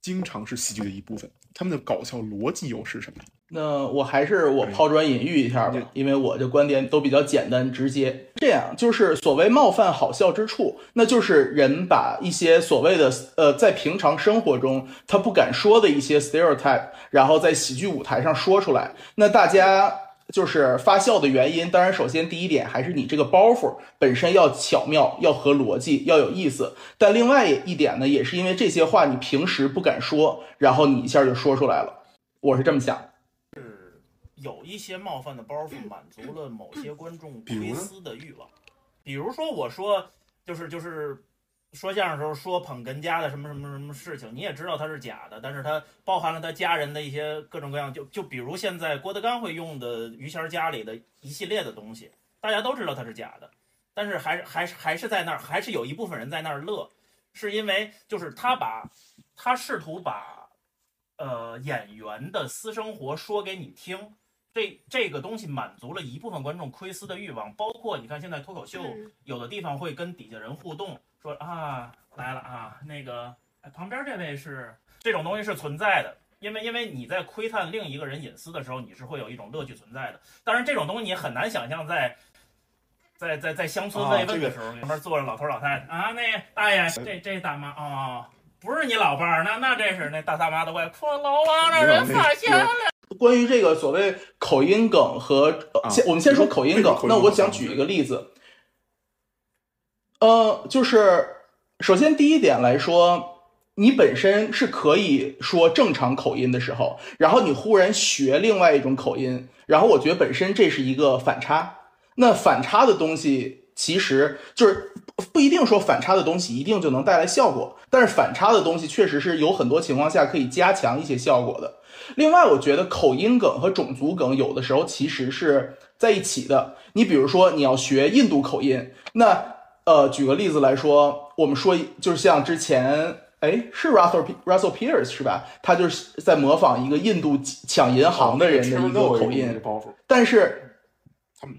经常是喜剧的一部分？他们的搞笑逻辑又是什么？那我还是我抛砖引玉一下吧，因为我的观点都比较简单直接。这样就是所谓冒犯好笑之处，那就是人把一些所谓的呃在平常生活中他不敢说的一些 stereotype，然后在喜剧舞台上说出来。那大家就是发笑的原因，当然首先第一点还是你这个包袱本身要巧妙，要合逻辑，要有意思。但另外一点呢，也是因为这些话你平时不敢说，然后你一下就说出来了。我是这么想。有一些冒犯的包袱，满足了某些观众 窥私的欲望。比如说，我说就是就是说相声时候说捧哏家的什么什么什么事情，你也知道他是假的，但是他包含了他家人的一些各种各样，就就比如现在郭德纲会用的于谦家里的一系列的东西，大家都知道他是假的，但是还是还是还是在那儿，还是有一部分人在那儿乐，是因为就是他把他试图把呃演员的私生活说给你听。这这个东西满足了一部分观众窥私的欲望，包括你看现在脱口秀有的地方会跟底下人互动，说啊来了啊那个旁边这位是这种东西是存在的，因为因为你在窥探另一个人隐私的时候，你是会有一种乐趣存在的。当然这种东西你很难想象在在在在乡村慰问的时候，旁边坐着老头老太太啊，那大爷这这大妈啊不是你老伴儿，那那这是那大大妈的外说老王让人发现了。关于这个所谓口音梗和先，我们先说口音梗。那我想举一个例子，呃，就是首先第一点来说，你本身是可以说正常口音的时候，然后你忽然学另外一种口音，然后我觉得本身这是一个反差。那反差的东西其实就是不一定说反差的东西一定就能带来效果，但是反差的东西确实是有很多情况下可以加强一些效果的。另外，我觉得口音梗和种族梗有的时候其实是在一起的。你比如说，你要学印度口音，那呃，举个例子来说，我们说就是像之前，哎，是 Russell Russell Pierce 是吧？他就是在模仿一个印度抢银行的人的一个口音，但是他们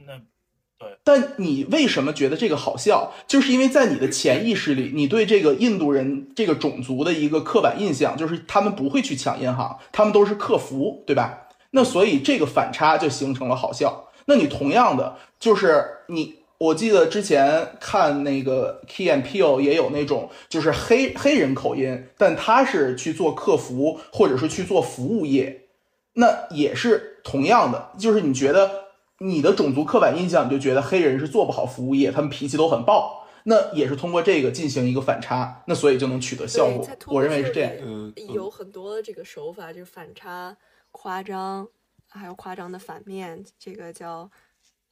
但你为什么觉得这个好笑？就是因为在你的潜意识里，你对这个印度人这个种族的一个刻板印象，就是他们不会去抢银行，他们都是客服，对吧？那所以这个反差就形成了好笑。那你同样的，就是你，我记得之前看那个 Key and Peel 也有那种，就是黑黑人口音，但他是去做客服或者是去做服务业，那也是同样的，就是你觉得。你的种族刻板印象，你就觉得黑人是做不好服务业，他们脾气都很暴，那也是通过这个进行一个反差，那所以就能取得效果。我认为是这样。嗯，有很多这个手法，就是反差、夸张，还有夸张的反面，这个叫。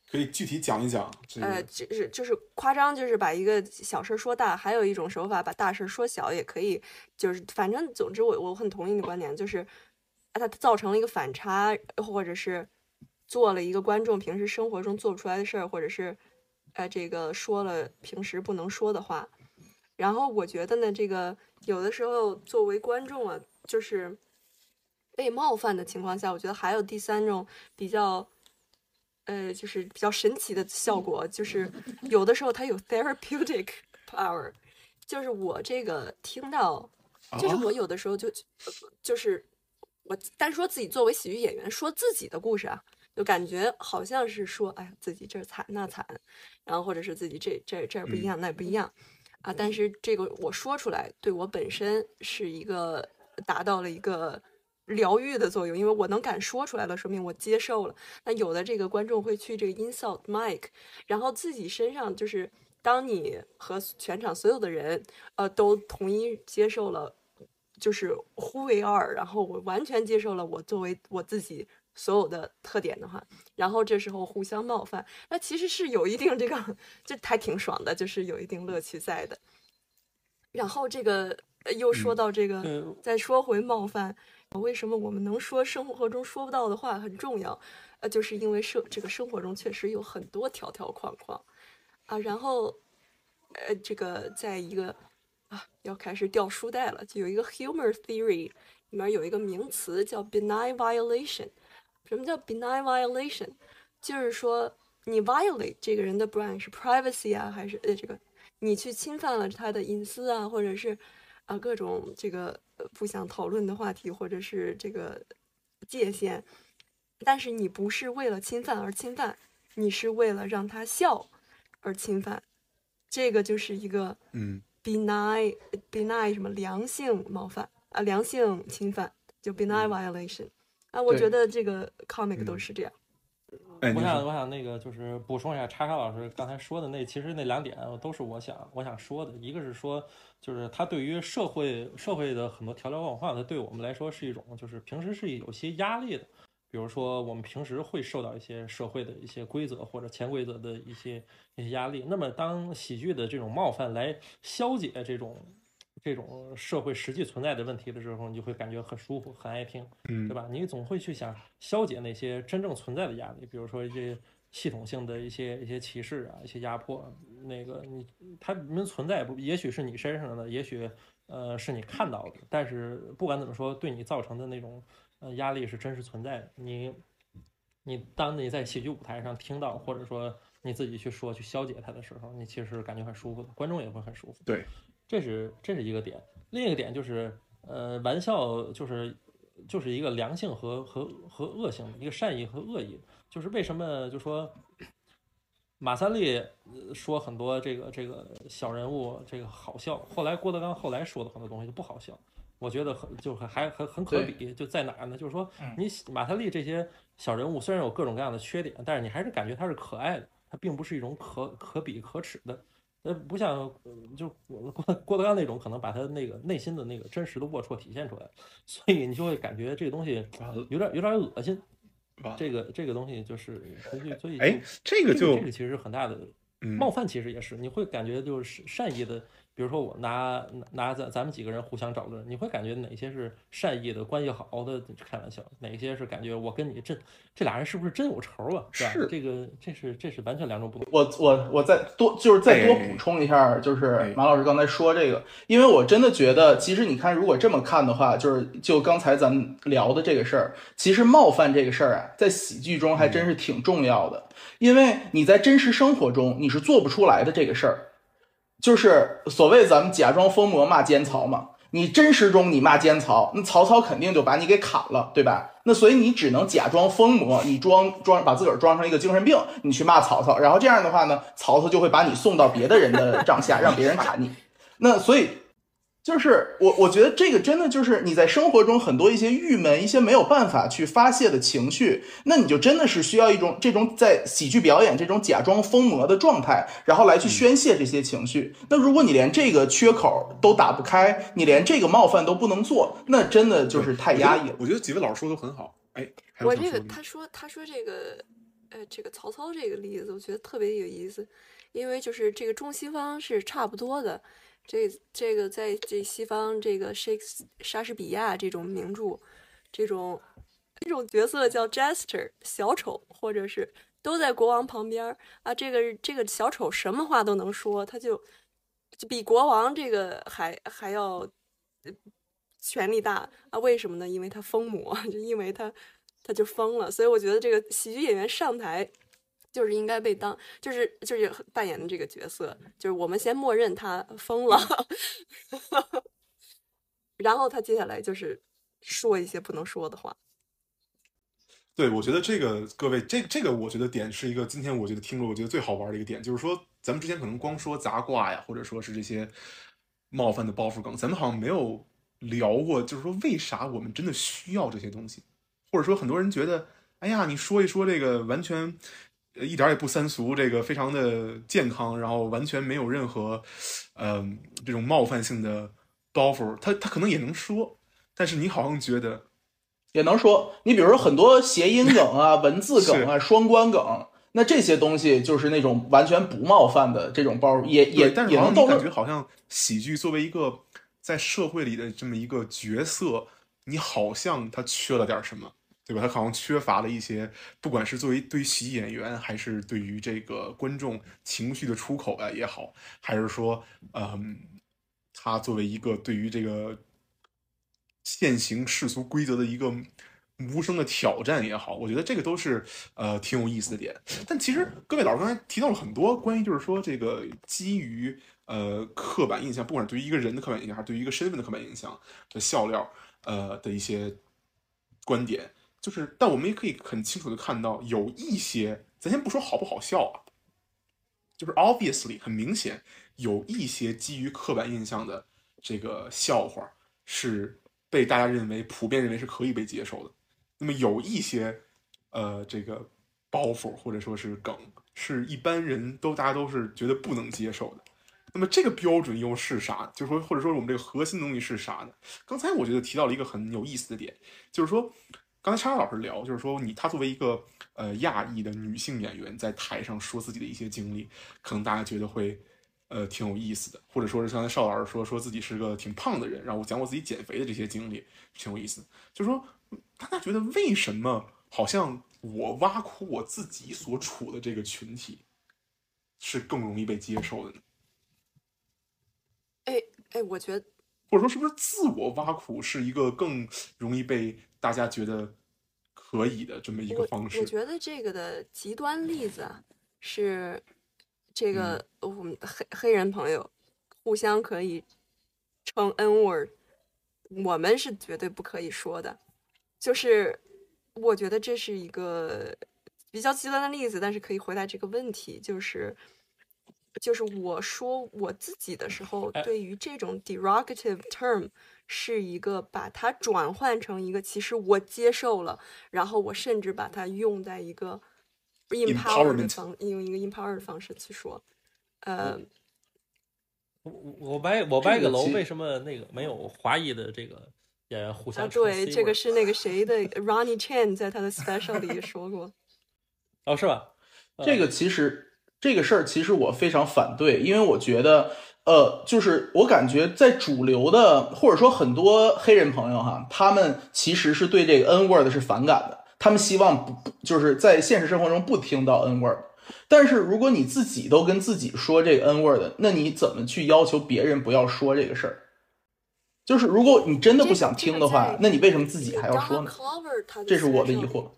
可以具体讲一讲。呃，就是就是夸张，就是把一个小事说大；还有一种手法，把大事说小，也可以。就是反正总之，我我很同意你的观点，就是它造成了一个反差，或者是。做了一个观众平时生活中做不出来的事儿，或者是，呃，这个说了平时不能说的话。然后我觉得呢，这个有的时候作为观众啊，就是被冒犯的情况下，我觉得还有第三种比较，呃，就是比较神奇的效果，就是有的时候它有 therapeutic power，就是我这个听到，就是我有的时候就就是我单说自己作为喜剧演员说自己的故事啊，就感觉好像是说，哎呀，自己这儿惨那惨，然后或者是自己这这这不一样那不一样啊。但是这个我说出来，对我本身是一个达到了一个疗愈的作用，因为我能敢说出来了，说明我接受了。那有的这个观众会去这个 insult Mike，然后自己身上就是当你和全场所有的人呃都统一接受了。就是互为二，然后我完全接受了我作为我自己所有的特点的话，然后这时候互相冒犯，那其实是有一定这个，就还挺爽的，就是有一定乐趣在的。然后这个又说到这个，再说回冒犯，为什么我们能说生活中说不到的话很重要？呃，就是因为生这个生活中确实有很多条条框框啊，然后呃，这个在一个啊。要开始掉书袋了，就有一个 humor theory 里面有一个名词叫 benign violation。什么叫 benign violation？就是说你 violate 这个人的 brand 是 privacy 啊，还是呃这个你去侵犯了他的隐私啊，或者是啊各种这个不想讨论的话题，或者是这个界限。但是你不是为了侵犯而侵犯，你是为了让他笑而侵犯，这个就是一个嗯。benign benign 什么良性冒犯啊，良性侵犯就 benign violation 啊，我觉得这个 comic 都是这样。我想，我想那个就是补充一下，叉叉老师刚才说的那，其实那两点都是我想我想说的。一个是说，就是他对于社会社会的很多条条框框，他对我们来说是一种，就是平时是有些压力的。比如说，我们平时会受到一些社会的一些规则或者潜规则的一些一些压力。那么，当喜剧的这种冒犯来消解这种这种社会实际存在的问题的时候，你就会感觉很舒服、很爱听，嗯，对吧？你总会去想消解那些真正存在的压力，比如说一些系统性的一些一些歧视啊、一些压迫。那个你它们存在不？也许是你身上的，也许呃是你看到的。但是不管怎么说，对你造成的那种。呃，压力是真实存在的。你，你当你在喜剧舞台上听到，或者说你自己去说去消解它的时候，你其实感觉很舒服的，观众也会很舒服。对，这是这是一个点。另一个点就是，呃，玩笑就是就是一个良性和和和恶性的一个善意和恶意。就是为什么就说马三立说很多这个这个小人物这个好笑，后来郭德纲后来说的很多东西就不好笑。我觉得很就很还很很可比，就在哪儿呢？就是说，你马三立这些小人物虽然有各种各样的缺点，但是你还是感觉他是可爱的，他并不是一种可可比可耻的。呃，不像就郭郭德纲那种，可能把他那个内心的那个真实的龌龊体现出来，所以你就会感觉这个东西有点有点恶心。这个这个东西就是，所以所以哎，这个就这个其实很大的冒犯，其实也是你会感觉就是善意的。比如说我拿拿咱咱们几个人互相找论，你会感觉哪些是善意的关系好的开玩笑，哪些是感觉我跟你这这俩人是不是真有仇啊？是这个这是这是完全两种不同。我我我再多就是再多补充一下，就是马老师刚才说这个，因为我真的觉得，其实你看，如果这么看的话，就是就刚才咱们聊的这个事儿，其实冒犯这个事儿啊，在喜剧中还真是挺重要的，因为你在真实生活中你是做不出来的这个事儿。就是所谓咱们假装疯魔骂奸曹嘛，你真实中你骂奸曹，那曹操肯定就把你给砍了，对吧？那所以你只能假装疯魔，你装装把自个儿装成一个精神病，你去骂曹操，然后这样的话呢，曹操就会把你送到别的人的帐下，让别人砍你。那所以。就是我，我觉得这个真的就是你在生活中很多一些郁闷、一些没有办法去发泄的情绪，那你就真的是需要一种这种在喜剧表演这种假装疯魔的状态，然后来去宣泄这些情绪。那如果你连这个缺口都打不开，你连这个冒犯都不能做，那真的就是太压抑了。我觉得几位老师说的很好。哎，我这个他说他说这个呃这个曹操这个例子，我觉得特别有意思，因为就是这个中西方是差不多的。这这个在这西方，这个 Shakespeare 莎士比亚这种名著，这种这种角色叫 jester 小丑，或者是都在国王旁边啊。这个这个小丑什么话都能说，他就就比国王这个还还要权力大啊？为什么呢？因为他疯魔，就因为他他就疯了。所以我觉得这个喜剧演员上台就是应该被当，就是就是扮演的这个角色，就是我们先默认他疯了，然后他接下来就是说一些不能说的话。对，我觉得这个各位，这这个我觉得点是一个今天我觉得听了我觉得最好玩的一个点，就是说咱们之前可能光说杂挂呀，或者说是这些冒犯的包袱梗，咱们好像没有聊过，就是说为啥我们真的需要这些东西，或者说很多人觉得，哎呀，你说一说这个完全一点也不三俗，这个非常的健康，然后完全没有任何嗯、这种冒犯性的包袱，他他可能也能说，但是你好像觉得。也能说，你比如说很多谐音梗啊、文字梗啊、双关梗，那这些东西就是那种完全不冒犯的这种包，也也对，但是好像你感也能逗乐。觉好像喜剧作为一个在社会里的这么一个角色，你好像他缺了点什么，对吧？他好像缺乏了一些，不管是作为对喜剧演员，还是对于这个观众情绪的出口啊也好，还是说，嗯，他作为一个对于这个现行世俗规则的一个无声的挑战也好，我觉得这个都是呃挺有意思的点。但其实各位老师刚才提到了很多关于就是说这个基于呃刻板印象，不管是对于一个人的刻板印象，还是对于一个身份的刻板印象的笑料，呃的一些观点，就是但我们也可以很清楚的看到，有一些咱先不说好不好笑啊，就是 obviously 很明显有一些基于刻板印象的这个笑话是被大家认为普遍认为是可以被接受的。那么有一些呃这个包袱或者说是梗，是一般人都大家都是觉得不能接受的。那么这个标准又是啥？就是说，或者说我们这个核心东西是啥呢？刚才我觉得提到了一个很有意思的点，就是说，刚才莎莎老师聊，就是说你她作为一个呃亚裔的女性演员，在台上说自己的一些经历，可能大家觉得会呃挺有意思的，或者说是刚才邵老师说说自己是个挺胖的人，然后我讲我自己减肥的这些经历，挺有意思。就是说，大家觉得为什么好像我挖苦我自己所处的这个群体是更容易被接受的呢？哎哎，我觉得或者说是不是自我挖苦是一个更容易被大家觉得可以的这么一个方式我？觉得这个的极端例子啊，是这个嗯我们的黑黑人朋友互相可以称 N word，我们是绝对不可以说的。就是我觉得这是一个比较极端的例子，但是可以回答这个问题，就是就是我说我自己的时候，哎对于这种 derogative term 是一个把它转换成一个其实我接受了，然后我甚至把它用在一个 empower 的 Empowerment 方，用一个 empower 的方式去说，呃，我我我掰我掰个楼，为什么那个没有华裔的这个演员互啊，相啊对，这个是那个谁的 Ronnie Chan 在他的 special 里也说过，哦是吧？呃这个其实这个事儿，其实我非常反对，因为我觉得，呃，就是我感觉在主流的，或者说很多黑人朋友哈，他们其实是对这个 N word 是反感的，他们希望不不就是在现实生活中不听到 N word。但是如果你自己都跟自己说这个 N word，那你怎么去要求别人不要说这个事儿？就是如果你真的不想听的话，那你为什么自己还要说呢这是我的疑惑。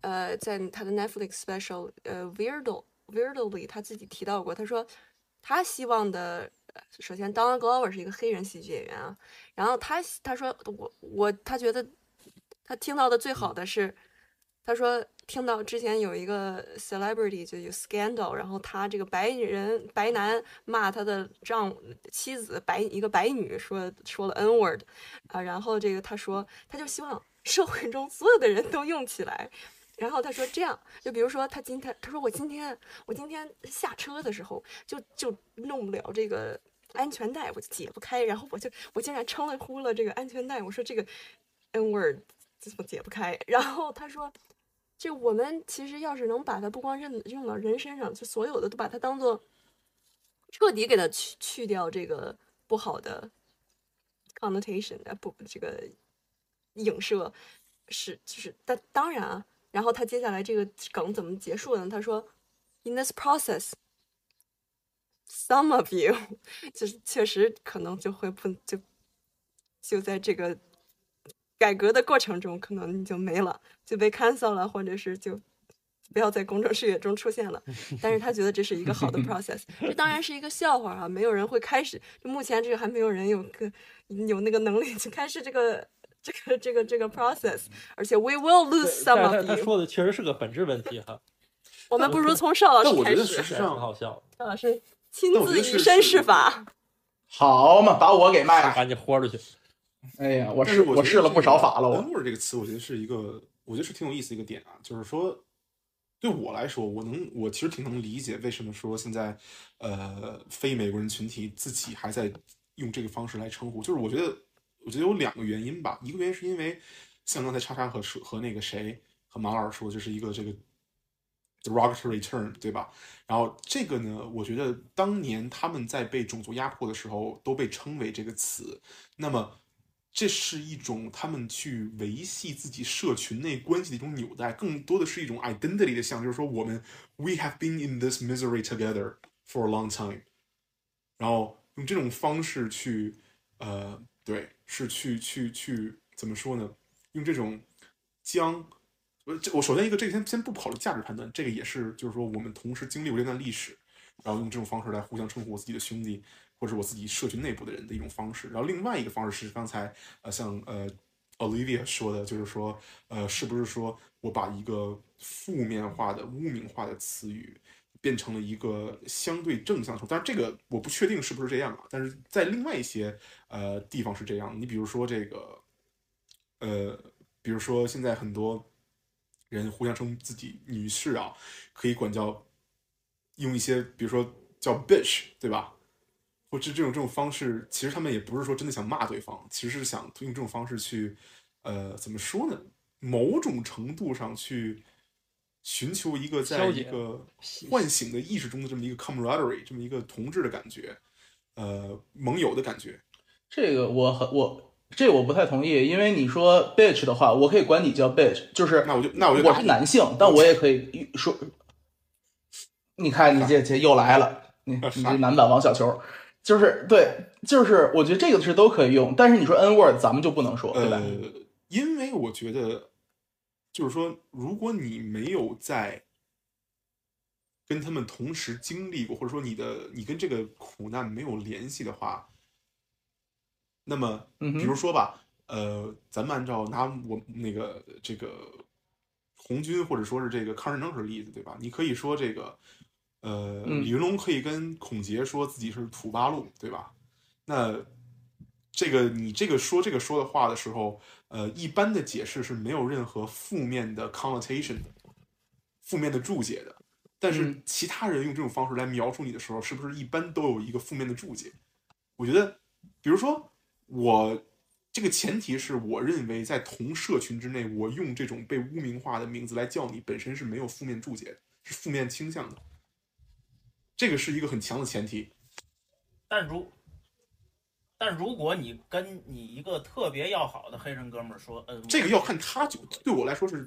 呃，在他的 Netflix special 呃 Weirdo 里，他自己提到过，他说他希望的，呃首先 Donald Glover 是一个黑人喜剧演员啊，然后他他说我我他觉得他听到的最好的是，他说听到之前有一个 celebrity 就有 scandal，然后他这个白人白男骂他的丈妻子白一个白女说说了 N word 啊，然后这个他说他就希望社会中所有的人都用起来。然后他说这样，就比如说他今天，他说我今天我今天下车的时候就就弄不了这个安全带，我就解不开，然后我就我竟然撑了呼了这个安全带，我说这个 N word 怎么解不开？然后他说，就我们其实要是能把它不光用用到人身上，就所有的都把它当做彻底给它去去掉这个不好的 connotation 啊，不这个影射是就是，但当然啊。然后他接下来这个梗怎么结束呢？他说，In this process, some of you 就是确实可能就会不就就在这个改革的过程中，可能你就没了，就被 cancel 了，或者是就不要在公众视野中出现了。但是他觉得这是一个好的 process，这当然是一个笑话啊，没有人会开始，就目前这个还没有人有个有那个能力去开始这个这个这个这个 process，而且 we will lose some 但是 of 他。说的确实是个本质问题哈，我们不如从邵老但我觉得师开始，实际上好笑，邵老师亲但我觉自得是是以身试法。好嘛，把我给卖了。把你豁出去。哎呀，我试是我试了不少法了，我 word 这个词，我觉得是一个，我觉得是挺有意思一个点啊，就是说，对我来说，我能，我其实挺能理解为什么说现在，呃，非美国人群体自己还在用这个方式来称呼，就是我觉得，我觉得有两个原因吧，一个原因是因为像刚才叉叉和和那个谁和马老师说，这是一个这个 derogatory term，对吧？然后这个呢，我觉得当年他们在被种族压迫的时候，都被称为这个词。那么，这是一种他们去维系自己社群内关系的一种纽带，更多的是一种 identity 的象征，就是说我们 we have been in this misery together for a long time，然后用这种方式去，呃，对，是去去去怎么说呢？用这种将呃，这我首先一个，这个先先不考虑价值判断，这个也是就是说我们同时经历过这段历史，然后用这种方式来互相称呼我自己的兄弟，或者我自己社群内部的人的一种方式。然后另外一个方式是刚才呃像呃 Olivia 说的，就是说呃是不是说我把一个负面化的污名化的词语变成了一个相对正向的，但是这个我不确定是不是这样啊。但是在另外一些呃地方是这样，你比如说这个呃，比如说现在很多。人互相称自己女士啊，可以管叫用一些，比如说叫 bitch，对吧？或者这种这种方式，其实他们也不是说真的想骂对方，其实是想用这种方式去，呃，怎么说呢？某种程度上去寻求一个在一个唤醒的意识中的这么一个 camaraderie，这么一个同志的感觉，呃，盟友的感觉。这个我很我这个我不太同意，因为你说 bitch 的话，我可以管你叫 bitch，就是那我就那我就我是男性，但我也可以说，你看你这 这又来了，你你这男版王小球，就是对，就是我觉得这个是都可以用，但是你说 n word 咱们就不能说，对吧？呃，因为我觉得，就是说，如果你没有在跟他们同时经历过，或者说你的你跟这个苦难没有联系的话，那么，比如说吧，呃，咱们按照拿我那个这个红军或者说是这个抗日战争的例子，对吧？你可以说这个，呃，嗯李云龙可以跟孔杰说自己是土八路，对吧？那这个你这个说这个说的话的时候，呃，一般的解释是没有任何负面的 connotation 的，负面的注解的。但是嗯其他人用这种方式来描述你的时候，是不是一般都有一个负面的注解？我觉得，比如说我这个前提是我认为在同社群之内，我用这种被污名化的名字来叫你，本身是没有负面注解的，是负面倾向的。这个是一个很强的前提。但如但如果你跟你一个特别要好的黑人哥们儿说，嗯，这个要看他觉，对我来说是，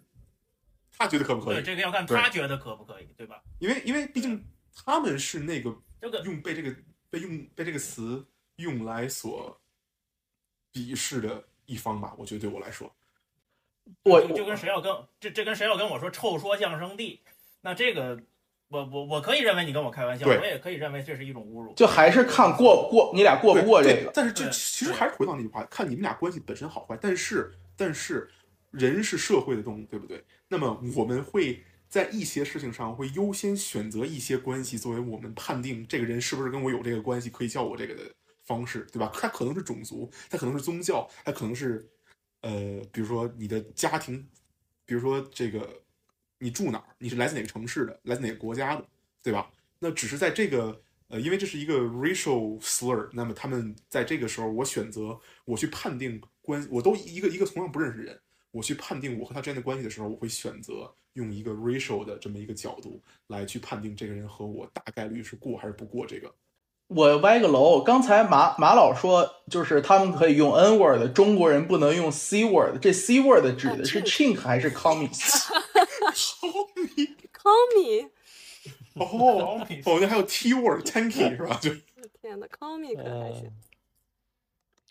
他觉得可不可以对？这个要看他觉得可不可以，对吧？因为因为毕竟他们是那个这个用被这个被用被这个词用来所鄙视的一方吧，我觉得对我来说，我就就跟谁要跟这这跟谁要跟我说臭说相声地，那这个我我我可以认为你跟我开玩笑，我也可以认为这是一种侮辱。就还是看过过你俩过不过这个。但是这其实还是回到那句话，看你们俩关系本身好坏。但是但是人是社会的动物，对不对？那么我们会在一些事情上会优先选择一些关系作为我们判定这个人是不是跟我有这个关系，可以叫我这个的方式，对吧？他可能是种族，他可能是宗教，他可能是呃，比如说你的家庭，比如说这个你住哪儿，你是来自哪个城市的，来自哪个国家的，对吧？那只是在这个呃，因为这是一个 racial slur，那么他们在这个时候，我选择我去判定关，我都一个一个同样不认识的人，我去判定我和他之间的关系的时候，我会选择用一个 racial 的这么一个角度来去判定这个人和我大概率是过还是不过这个。我歪个楼，刚才马马老说，就是他们可以用 N word，中国人不能用 C word。这 C word 指的是啊 chink 还是 commie？Call me，哦哦，那还有 T word tanky 是吧？就，天呐 c a l l me 可还行呃。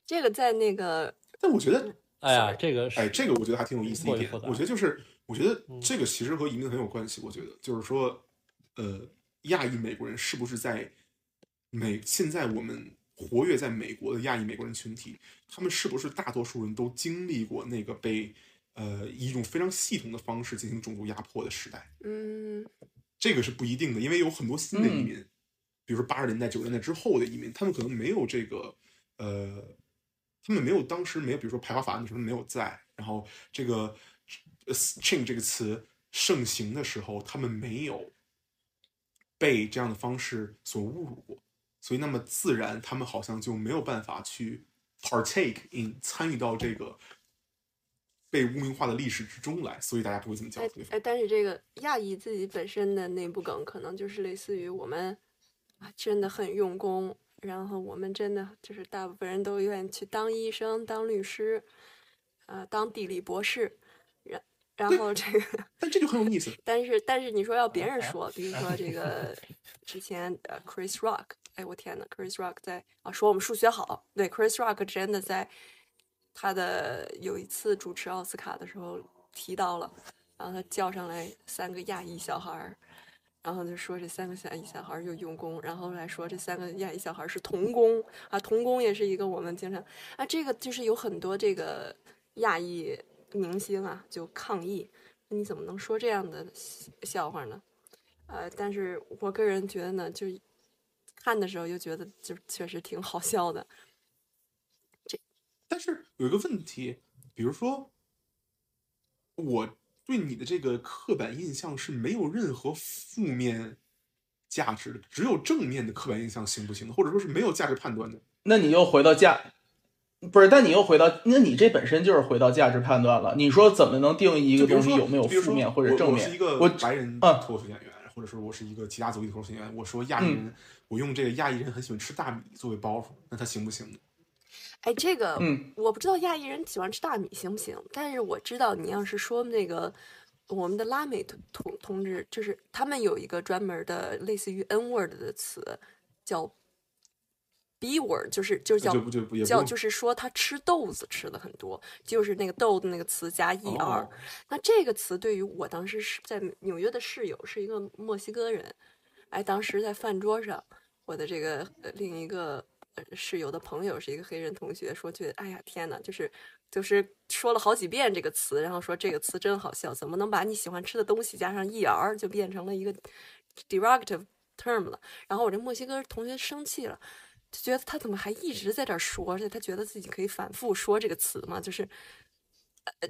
这个在那个但我觉得哎呀，这个是哎，这个我觉得还挺有意思一点我觉得就是，我觉得嗯这个其实和移民很有关系。我觉得就是说，呃，亚裔美国人是不是在美现在我们活跃在美国的亚裔美国人群体，他们是不是大多数人都经历过那个被呃以一种非常系统的方式进行种族压迫的时代？嗯这个是不一定的，因为有很多新的移民，比如说八十年代、九十年代之后的移民，他们可能没有这个，呃，他们没有当时没有，比如说排华法案的时候没有在，然后这个呃 “chain” 这个词盛行的时候，他们没有被这样的方式所侮辱过，所以那么自然，他们好像就没有办法去 partake in 参与到这个被污名化的历史之中来，所以大家不会这么叫哎对方哎，。但是这个亚裔自己本身的内部梗，可能就是类似于我们啊，真的很用功，然后我们真的就是大部分人都愿意去当医生、当律师，呃，当地理博士，然然后这个，但这就很有意思，但是但是你说要别人说，比如说这个 之前呃 Chris Rock，哎我天呐 c h r i s Rock 在啊说我们数学好，对 Chris Rock 真的在他的有一次主持奥斯卡的时候提到了，然后他叫上来三个亚裔小孩儿，然后就说这三个亚裔小孩儿又用功，然后来说这三个亚裔小孩儿是童工啊，童工也是一个我们经常啊，这个就是有很多这个亚裔明星啊就抗议，你怎么能说这样的笑话呢？呃，但是我个人觉得呢，就看的时候又觉得就确实挺好笑的。但是有一个问题，比如说，我对你的这个刻板印象是没有任何负面价值的，只有正面的刻板印象行不行？或者说是没有价值判断的？那你又回到价，不是？但你又回到，那你这本身就是回到价值判断了。你说怎么能定义一个东西有没有负面或者正面我是一？个白人嗯脱口秀演员，或者说我是一个其他族裔脱口秀演员，我说亚裔人，我用这个亚裔人很喜欢吃大米作为包袱，那他行不行呢？哎，这个嗯，我不知道亚裔人喜欢吃大米行不行，但是我知道你要是说那个我们的拉美同同同志，就是他们有一个专门的类似于 N word 的词，叫 B word，就是就是叫叫就是说他吃豆子吃的很多，就是那个豆的那个词加 e r、哦。那这个词对于我当时是在纽约的室友是一个墨西哥人，哎，当时在饭桌上，我的这个呃另一个呃室友的朋友是一个黑人同学，说觉得哎呀天呐，就是就是说了好几遍这个词，然后说这个词真好笑，怎么能把你喜欢吃的东西加上 e r 就变成了一个 derogative term 了？然后我这墨西哥同学生气了。就觉得他怎么还一直在这儿说，而且他觉得自己可以反复说这个词嘛，就是，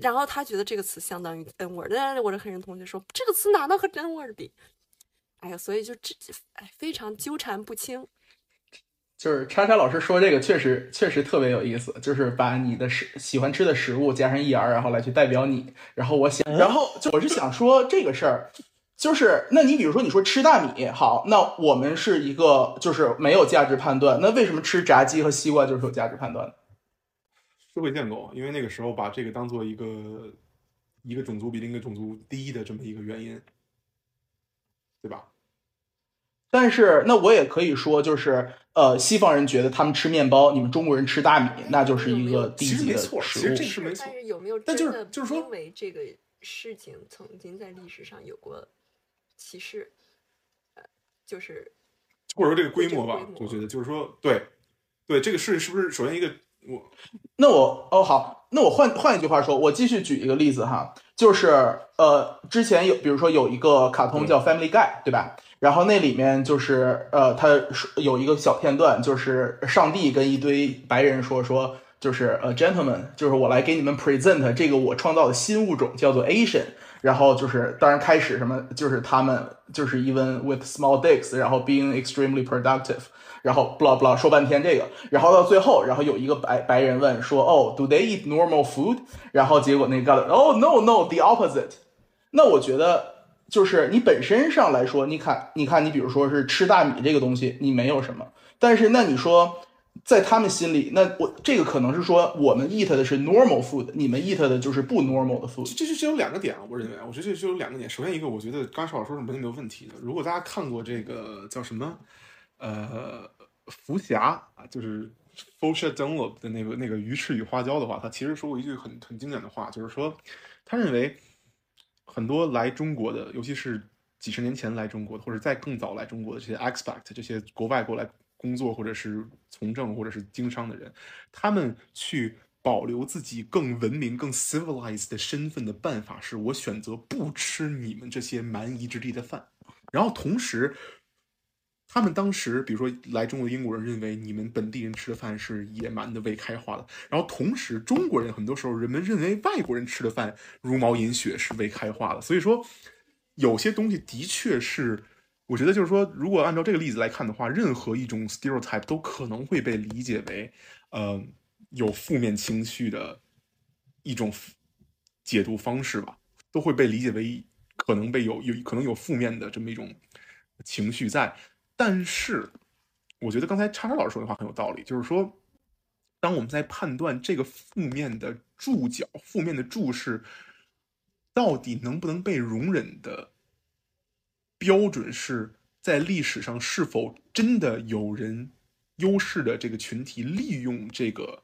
然后他觉得这个词相当于 N word，但是我的黑人同学说这个词哪能和 N word 比？哎呀，所以就这哎非常纠缠不清。就是叉叉老师说这个确实确实特别有意思，就是把你的食喜欢吃的食物加上 er，然后来去代表你。然后我想，然后就我是想说这个事儿，就是那你比如说你说吃大米，好，那我们是一个就是没有价值判断，那为什么吃炸鸡和西瓜就是有价值判断的？社会建构，因为那个时候把这个当做一个一个种族比另一个种族低的这么一个原因，对吧？但是那我也可以说，就是呃，西方人觉得他们吃面包，你们中国人吃大米，那就是一个低级的其实没错其实这。个是没错但是有没有但就是真的就是说因为这个事情曾经在历史上有过歧视？呃，就是或者说这个规模吧我觉得就是说，对，对，这个事是不是首先一个我那我哦好，那我换换一句话说，我继续举一个例子哈，就是呃，之前有比如说有一个卡通叫《Family Guy》，对吧？然后那里面就是呃，他说有一个小片段，就是上帝跟一堆白人说说，就是呃，gentlemen，就是我来给你们 present 这个我创造的新物种，叫做 Asian。然后就是，当然开始什么，就是他们就是 even with small dicks，然后 being extremely productive，然后 blah blah 说半天这个，然后到最后，然后有一个白白人问说，哦，do they eat normal food？然后结果那个哦、no no，the opposite。那我觉得就是你本身上来说，你看，你看，你比如说是吃大米这个东西，你没有什么，但是那你说。在他们心里，那我这个可能是说我们 eat 的是 normal food，你们 eat 的就是不 normal 的 food。这这这有两个点啊，我认为啊，我觉得这就有两个点。首先一个，我觉得刚才邵老师说是完全没有问题的。如果大家看过这个叫什么，呃，福霞啊，就是 f o s h a Dunlop 的那个那个鱼翅与花椒的话，他其实说过一句很很经典的话，就是说，他认为很多来中国的，尤其是几十年前来中国的，或者再更早来中国的这些 expat 这些国外过来工作或者是从政或者是经商的人，他们去保留自己更文明、更 civilized 的身份的办法，是我选择不吃你们这些蛮夷之地的饭，然后同时。他们当时，比如说来中国的英国人认为你们本地人吃的饭是野蛮的、未开化的，然后同时中国人很多时候人们认为外国人吃的饭茹毛饮血是未开化的，所以说有些东西的确是，我觉得就是说，如果按照这个例子来看的话，任何一种 stereotype 都可能会被理解为，呃，有负面情绪的一种解读方式吧，都会被理解为可能被有有可能有负面的这么一种情绪在。但是，我觉得刚才叉叉老师说的话很有道理，就是说，当我们在判断这个负面的注脚、负面的注释到底能不能被容忍的标准，是在历史上是否真的有人优势的这个群体利用这个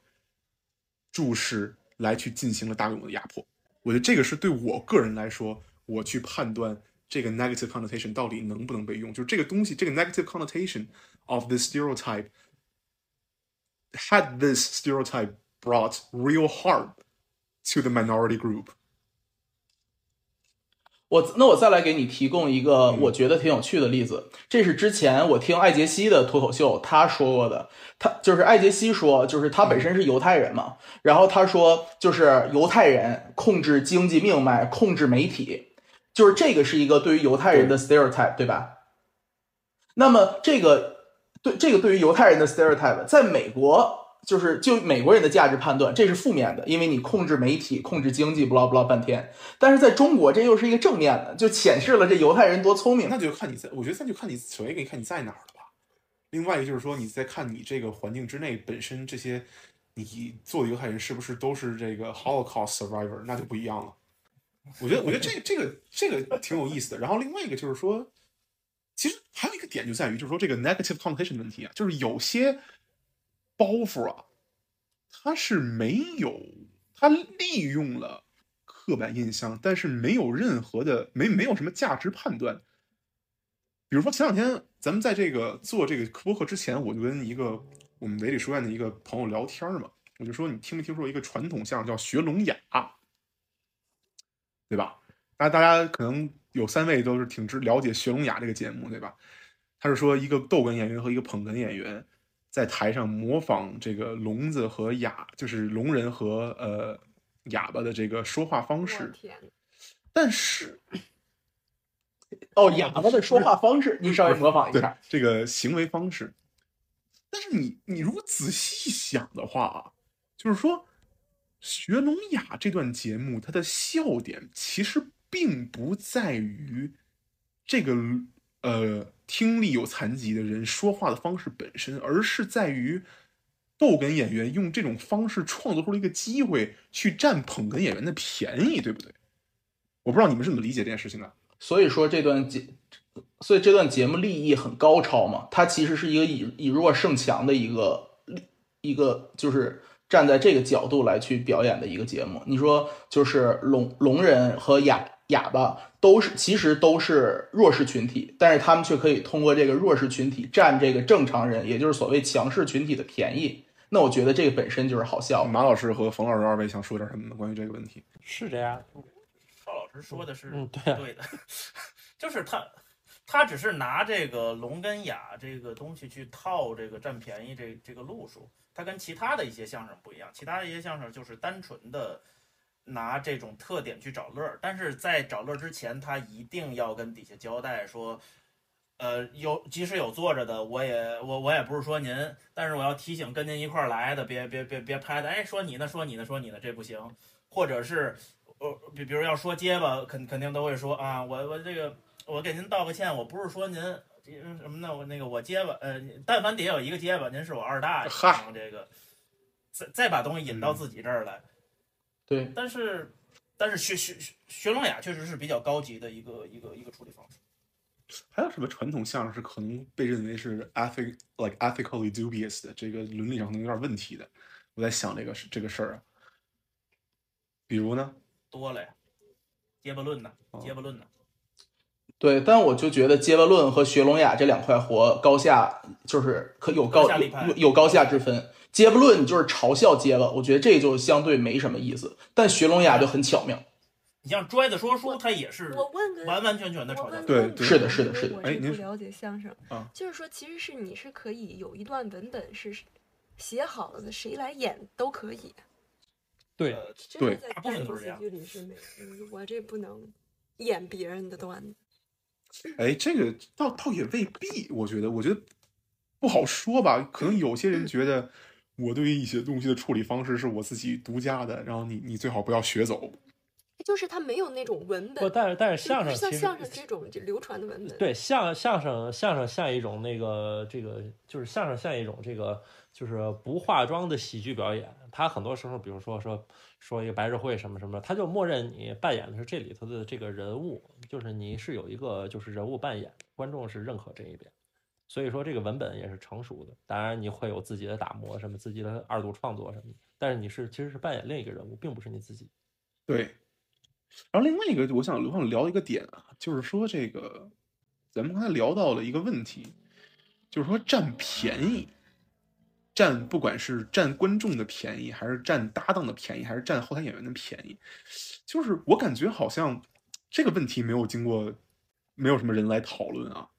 注释来去进行了大规模的压迫。我觉得这个是对我个人来说，我去判断。这个 negative connotation 到底能不能被用？就是这个东西，这个 negative connotation of this stereotype had this stereotype brought real harm to the minority group。我那我再来给你提供一个我觉得挺有趣的例子，这是之前我听艾杰西的脱口秀他说过的。他就是艾杰西说，就是他本身是犹太人嘛，然后他说就是犹太人控制经济命脉，控制媒体。就是这个是一个对于犹太人的 stereotype，对吧？那么这个对这个对于犹太人的 stereotype，在美国就是就美国人的价值判断，这是负面的，因为你控制媒体、控制经济，不拉不拉半天。但是在中国，这又是一个正面的，就显示了这犹太人多聪明。那就看你在，我觉得那就看你首先可以看你在哪儿了吧。另外一个就是说，你在看你这个环境之内本身这些你做的犹太人是不是都是这个 Holocaust survivor，那就不一样了。我觉得，我觉得这个这个这个挺有意思的。然后另外一个就是说，其实还有一个点就在于，就是说这个 negative connotation 的问题啊，就是有些包袱啊，它是没有，它利用了刻板印象，但是没有任何的没没有什么价值判断。比如说前两天咱们在这个做这个播客之前，我就跟一个我们维理书院的一个朋友聊天嘛，我就说你听没听说过一个传统相声叫学聋哑？对吧？大大家可能有三位都是挺知了解《学聋哑》这个节目，对吧？他是说一个逗哏演员和一个捧哏演员在台上模仿这个聋子和哑，就是聋人和呃哑巴的这个说话方式。但是，哦，哑巴的说话方式，你稍微模仿一下这个行为方式。但是你你如果仔细想的话啊，就是说。学聋哑这段节目，它的笑点其实并不在于这个呃听力有残疾的人说话的方式本身，而是在于逗哏演员用这种方式创作出了一个机会去占捧哏演员的便宜，对不对？我不知道你们是怎么理解这件事情的。所以说这段节，所以这段节目立意很高超嘛，它其实是一个以以弱胜强的一个一个就是。站在这个角度来去表演的一个节目，你说就是聋聋人和哑哑巴都是其实都是弱势群体，但是他们却可以通过这个弱势群体占这个正常人，也就是所谓强势群体的便宜。那我觉得这个本身就是好笑。马老师和冯老师二位想说点什么呢？关于这个问题，是这样。邵老师说的是对对的，就是他他只是拿这个聋跟哑这个东西去套这个占便宜这这个路数。它跟其他的一些相声不一样，其他的一些相声就是单纯的拿这种特点去找乐儿，但是在找乐儿之前，他一定要跟底下交代说，呃，有即使有坐着的，我也我我也不是说您，但是我要提醒跟您一块儿来的，别别别别拍的，哎，说你呢，说你呢，说你呢，这不行，或者是呃，比比如要说结巴，肯肯定都会说啊，我我这个我给您道个歉，我不是说您。什么呢？我那个我结巴，呃，但凡底下有一个结巴，您是我二大爷。然后这个再再把东西引到自己这儿来。对，但是但是学学学聋哑确实是比较高级的一个一个一个处理方式。还有什么传统相声是可能被认为是 ethic like ethically dubious 的，这个伦理上可能有点问题的？我在想这个事这个事儿啊，比如呢？多了呀，结巴论呐，哦结巴论呐，对，但我就觉得结巴论和学聋哑这两块活高下就是可有高有有高下之分。接不论你就是嘲笑接了，我觉得这就相对没什么意思，但学聋哑就很巧妙。你像拽子说书，他也是我问个完完全全的我嘲笑对是的是的是的我哎您不了解相声啊，就是说，其实是你是可以有一段文本是写好了的，谁来演都可以。对，呃对在大部分单口喜都是这样剧里是我这不能演别人的段子。哎，这个倒倒也未必，我觉得，我觉得不好说吧。可能有些人觉得我对于一些东西的处理方式是我自己独家的，然后你你最好不要学走。就是他没有那种文不，本，但是但是相声其实相声这种就流传的文本。对相相声相声像一种那个这个就是相声像一种这个就是不化妆的喜剧表演，他很多时候比如说说说一个白日会什么什么，他就默认你扮演的是这里头的这个人物，就是你是有一个就是人物扮演，观众是认可这一点。所以说这个文本也是成熟的，当然你会有自己的打磨，什么自己的二度创作什么，但是你是其实是扮演另一个人物，并不是你自己。对，然后另外一个，我想我想聊一个点啊，就是说这个咱们刚才聊到了一个问题，就是说占便宜，占不管是占观众的便宜，还是占搭档的便宜，还是占后台演员的便宜，就是我感觉好像这个问题没有经过没有什么人来讨论啊。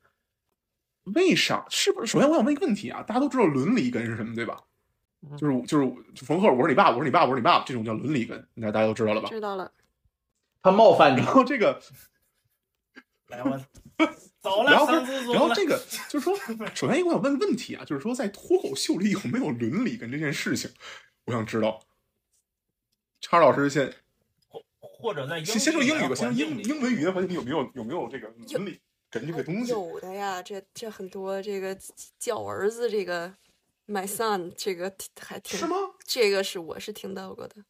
为啥？是不是？首先我想问一个问题啊，大家都知道伦理根是什么，对吧？嗯就是就是冯鹤，我是你爸，我是你爸，我是你爸，这种叫伦理根，那大家都知道了吧？知道了，他冒犯你然，后这个，来我 走了，然后然后这个就是说，首先一个我想问个问题啊，就是说在脱口秀里有没有伦理跟这件事情，我想知道。叉老师先或者在英先先说英语吧，先说英英文语言环境里有没有有没有这个伦理跟这个东西？有的呀，这这很多这个叫儿子这个 my son 这个还挺是吗？这个是我是听到过的。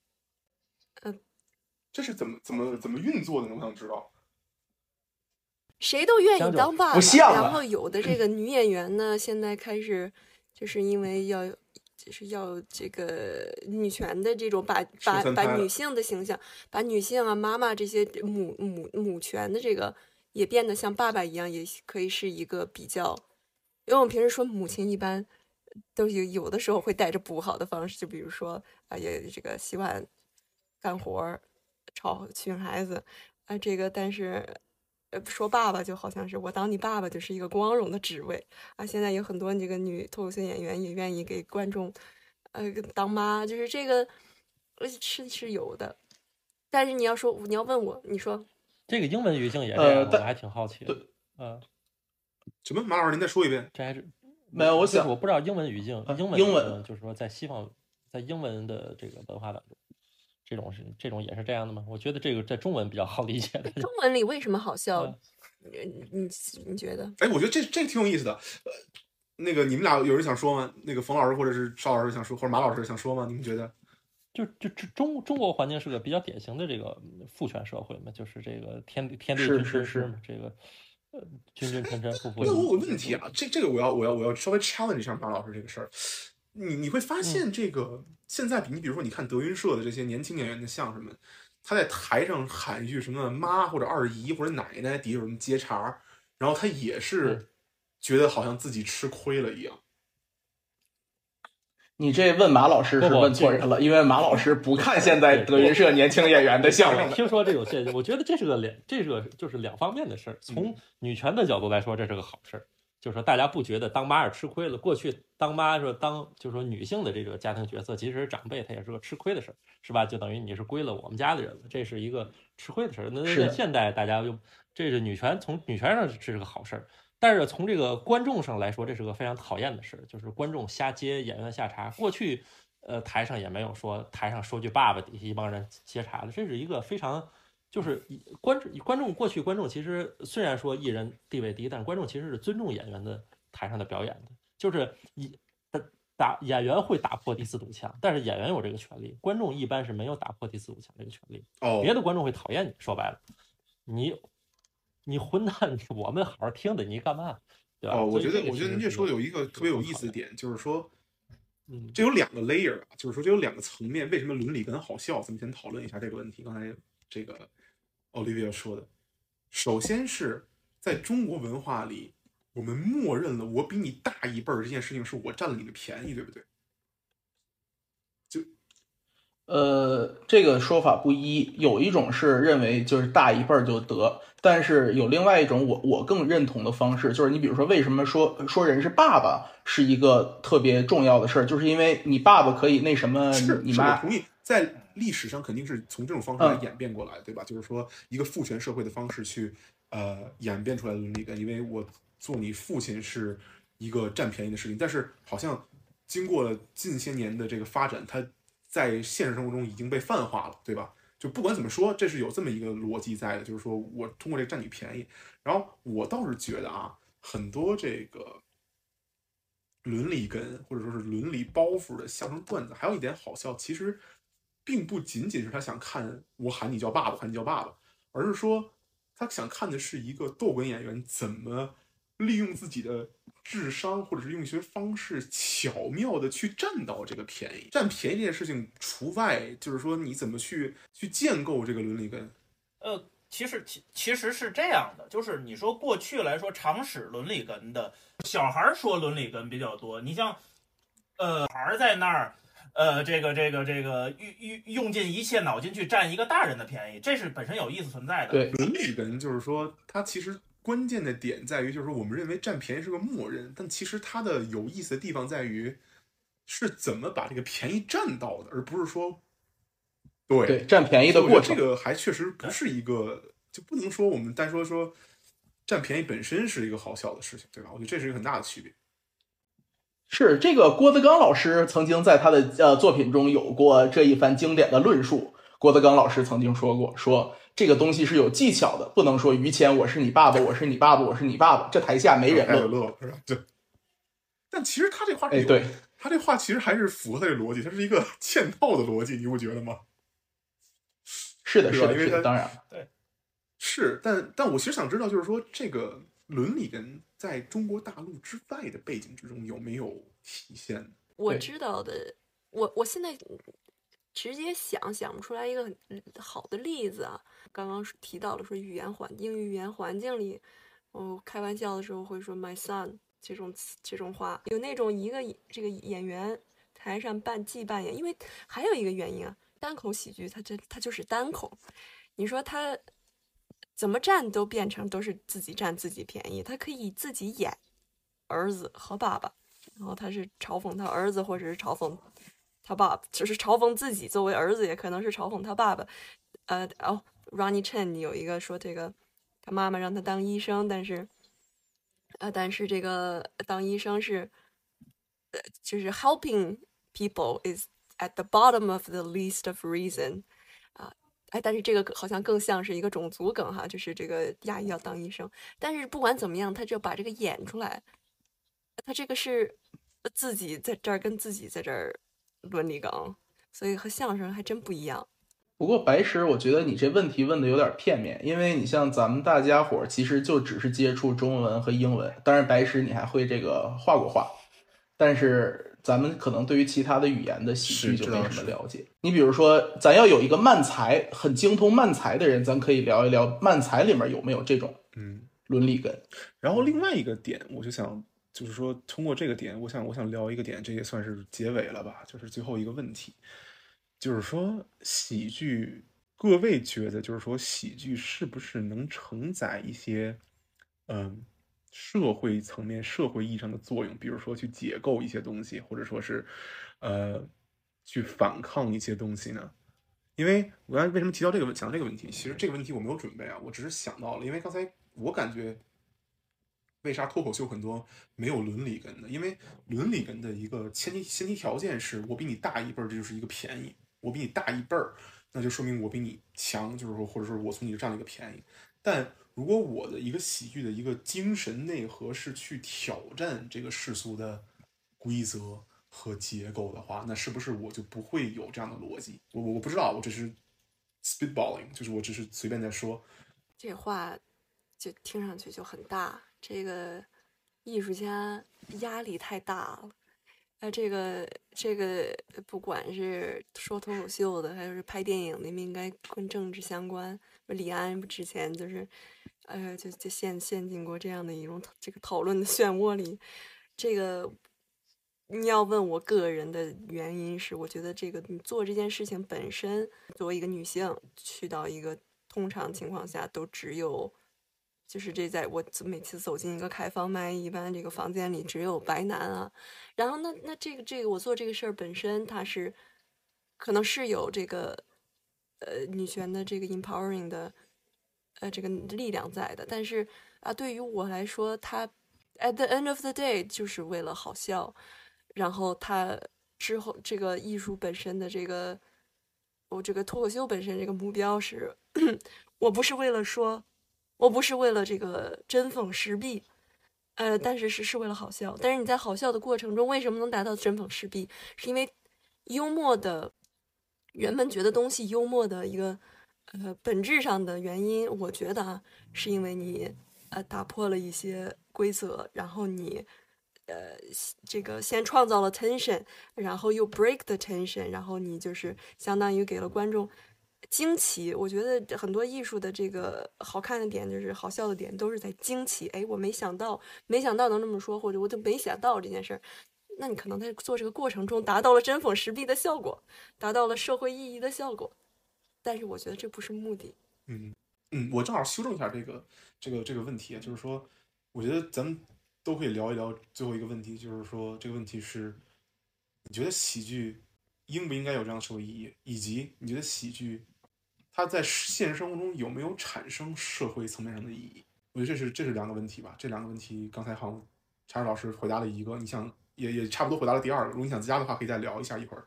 这是怎么怎么怎么运作的呢？我想知道。谁都愿意当爸爸，然后有的这个女演员呢，现在开始就是因为要就是要这个女权的这种把把把女性的形象，把女性啊妈妈这些母母母权的这个也变得像爸爸一样，也可以是一个比较，因为我们平时说母亲一般都有有的时候会带着不好的方式，就比如说啊也这个洗碗、干活儿、吵训孩子啊这个，但是。呃，说爸爸就好像是我当你爸爸就是一个光荣的职位啊。现在有很多这个女脱口秀演员也愿意给观众，呃，当妈，就是这个，呃，是是有的。但是你要说你要问我，你说这个英文语境也这呃样，我还挺好奇的。对嗯，什么？马老师，您再说一遍。这还是没有我想我不知道英文语境啊，英文英文呃就是说在西方，在英文的这个文化当中，这种是这种也是这样的吗？我觉得这个在中文比较好理解的。中文里为什么好笑嗯？你你你觉得？哎，我觉得这这个挺有意思的。呃，那个你们俩有人想说吗？那个冯老师或者是邵老师想说，或者马老师想说吗？你们觉得？就就就中中国环境是个比较典型的这个嗯父权社会嘛，就是这个天地天地君是是是君师嘛，这个呃君 君臣臣父父。那我有个问题啊，这这个我要我要我要稍微 challenge 一下马老师这个事儿。你你会发现这个、现在，你比如说你看德云社的这些年轻演员的相声们，他在台上喊一句什么妈或者二姨或者奶奶，底下有人接茬，然后他也是嗯觉得好像自己吃亏了一样。你这问马老师是问错人了，因为马老师不看现在德云社年轻演员的相声的。听说这种现象，我觉得这是个两，这是个就是两方面的事儿。从女权的角度来说，这是个好事儿，就是说大家不觉得当妈是吃亏了。过去当妈说当就是说女性的这个家庭角色，即使是长辈，她也是个吃亏的事儿，是吧？就等于你是归了我们家的人了，这是一个吃亏的事儿。那是的那现代大家就这是女权，从女权上这是个好事儿。但是从这个观众上来说，这是个非常讨厌的事儿，就是观众瞎接演员下茬。过去，呃，台上也没有说台上说句爸爸，底下一帮人接茬的，这是一个非常，就是观众观众过去观众其实虽然说艺人地位低，但是观众其实是尊重演员的台上的表演的，就是以打打演员会打破第四堵墙，但是演员有这个权利，观众一般是没有打破第四堵墙这个权利。哦别的观众会讨厌你。说白了，你你混蛋，我们好好听的，你干嘛？对吧？哦，我觉得，我觉得您这说的有一个特别有意思的点，就是说，嗯这有两个 layer 啊，就是说这有两个层面。为什么伦理跟好笑？咱们先讨论一下这个问题。刚才这个 Olivia 说的，首先是在中国文化里，我们默认了我比你大一辈儿这件事情是我占了你的便宜，对不对？就呃，这个说法不一，有一种是认为就是大一辈儿就得，但是有另外一种我我更认同的方式，就是你比如说为什么说说人是爸爸是一个特别重要的事儿，就是因为你爸爸可以那什么是，你妈，同意，在历史上肯定是从这种方式来嗯演变过来，对吧？就是说一个父权社会的方式去呃演变出来的伦理感，因为我做你父亲是一个占便宜的事情，但是好像经过了近些年的这个发展，它在现实生活中已经被泛化了，对吧？就不管怎么说，这是有这么一个逻辑在的，就是说我通过这个占你便宜。然后我倒是觉得啊，很多这个伦理根或者说是伦理包袱的相声段子，还有一点好笑，其实并不仅仅是他想看我喊你叫爸爸，喊你叫爸爸，而是说他想看的是一个逗哏演员怎么利用自己的智商，或者是用一些方式巧妙的去占到这个便宜。占便宜这件事情除外，就是说你怎么去去建构这个伦理根。呃，其实其其实是这样的，就是你说过去来说常使伦理根的小孩说伦理根比较多，你像呃孩在那儿。呃，这个这个这个用用用尽一切脑筋去占一个大人的便宜，这是本身有意思存在的。对伦理跟就是说，它其实关键的点在于，就是说我们认为占便宜是个默认，但其实它的有意思的地方在于，是怎么把这个便宜占到的，而不是说，对对占便宜的过程。这个还确实不是一个，就不能说我们单说说占便宜本身是一个好笑的事情，对吧？我觉得这是一个很大的区别。是这个郭德纲老师曾经在他的呃作品中有过这一番经典的论述。郭德纲老师曾经说过，说这个东西是有技巧的，不能说于谦我是你爸爸，我是你爸爸，我是你爸爸，这台下没人太有乐。是吧？对。但其实他这话是哎，对，他这话其实还是符合他这逻辑，他是一个 嵌套的逻辑，你不觉得吗？是的，是的，是的，当然，对是，但但我其实想知道，就是说这个伦理根在中国大陆之外的背景之中有没有体现？我知道的，我我现在直接想想不出来一个很好的例子啊。刚刚提到了说语言环英语语言环境里，我开玩笑的时候会说 my son 这种词这种话，有那种一个这个演员台上扮既扮演，因为还有一个原因啊，单口喜剧它这它就是单口，你说他怎么站都变成都是自己占自己便宜，他可以自己演儿子和爸爸。然后他是嘲讽他儿子，或者是嘲讽他爸，就是嘲讽自己作为儿子，也可能是嘲讽他爸爸。呃，哦，Ronnie Chen 有一个说这个，他妈妈让他当医生，但是，呃，但是这个当医生是，呃，就是 helping people is at the bottom of the list of reason。哎，但是这个好像更像是一个种族梗哈，就是这个亚裔要当医生，但是不管怎么样，他就把这个演出来，他这个是自己在这儿跟自己在这儿伦理梗，所以和相声还真不一样。不过白石，我觉得你这问题问的有点片面，因为你像咱们大家伙其实就只是接触中文和英文，当然白石你还会这个画过画，但是咱们可能对于其他的语言的喜剧就没什么了解。你比如说，咱要有一个漫才很精通漫才的人，咱可以聊一聊漫才里面有没有这种嗯，伦理根。然后另外一个点，我就想就是说，通过这个点，我想我想聊一个点，这也算是结尾了吧，就是最后一个问题，就是说喜剧，各位觉得就是说喜剧是不是能承载一些嗯社会层面、社会意义上的作用，比如说去解构一些东西，或者说是呃去反抗一些东西呢？因为我刚才为什么提到这个问讲这个问题？其实这个问题我没有准备啊，我只是想到了，因为刚才我感觉为啥脱口秀很多没有伦理根呢？因为伦理根的一个前提前提条件是我比你大一辈儿，这就是一个便宜；我比你大一辈儿，那就说明我比你强，就是说或者说我从你这占了一个便宜。但如果我的一个喜剧的一个精神内核是去挑战这个世俗的规则和结构的话，那是不是我就不会有这样的逻辑？我我不知道，我只是 spitballing，就是我只是随便在说。这话就听上去就很大。这个艺术家压力太大了。那，这个这个，不管是说脱口秀的，还是拍电影的，应该跟政治相关。李安之前就是，呃，就就陷陷进过这样的一种这个讨论的漩涡里。这个你要问我个人的原因是，我觉得这个你做这件事情本身，作为一个女性去到一个通常情况下都只有。就是这，在我每次走进一个开放麦，一般这个房间里只有白男啊。然后那那这个这个我做这个事儿本身，它是可能是有这个呃女权的这个 empowering 的呃这个力量在的。但是啊，对于我来说，它 at the end of the day 就是为了好笑。然后它之后这个艺术本身的这个我这个脱口秀本身这个目标是，我不是为了说。我不是为了这个针锋时弊，呃，但是是是为了好笑。但是你在好笑的过程中，为什么能达到针锋时弊？是因为幽默的人们觉得东西幽默的一个呃本质上的原因，我觉得啊，是因为你呃打破了一些规则，然后你呃这个先创造了 tension，然后又 break the tension，然后你就是相当于给了观众。惊奇，我觉得很多艺术的这个好看的点，就是好笑的点，都是在惊奇。哎，我没想到，没想到能这么说，或者我都没想到这件事儿。那你可能在做这个过程中达到了针锋时弊的效果，达到了社会意义的效果。但是我觉得这不是目的。嗯嗯，我正好修正一下这个这个这个问题，就是说，我觉得咱们都可以聊一聊最后一个问题，就是说这个问题是，你觉得喜剧应不应该有这样的社会意义，以及你觉得喜剧。它在现实生活中有没有产生社会层面上的意义？我觉得这是这是两个问题吧。这两个问题刚才好像查查老师回答了一个，你想也也差不多回答了第二个。如果你想加的话，可以再聊一下一会儿。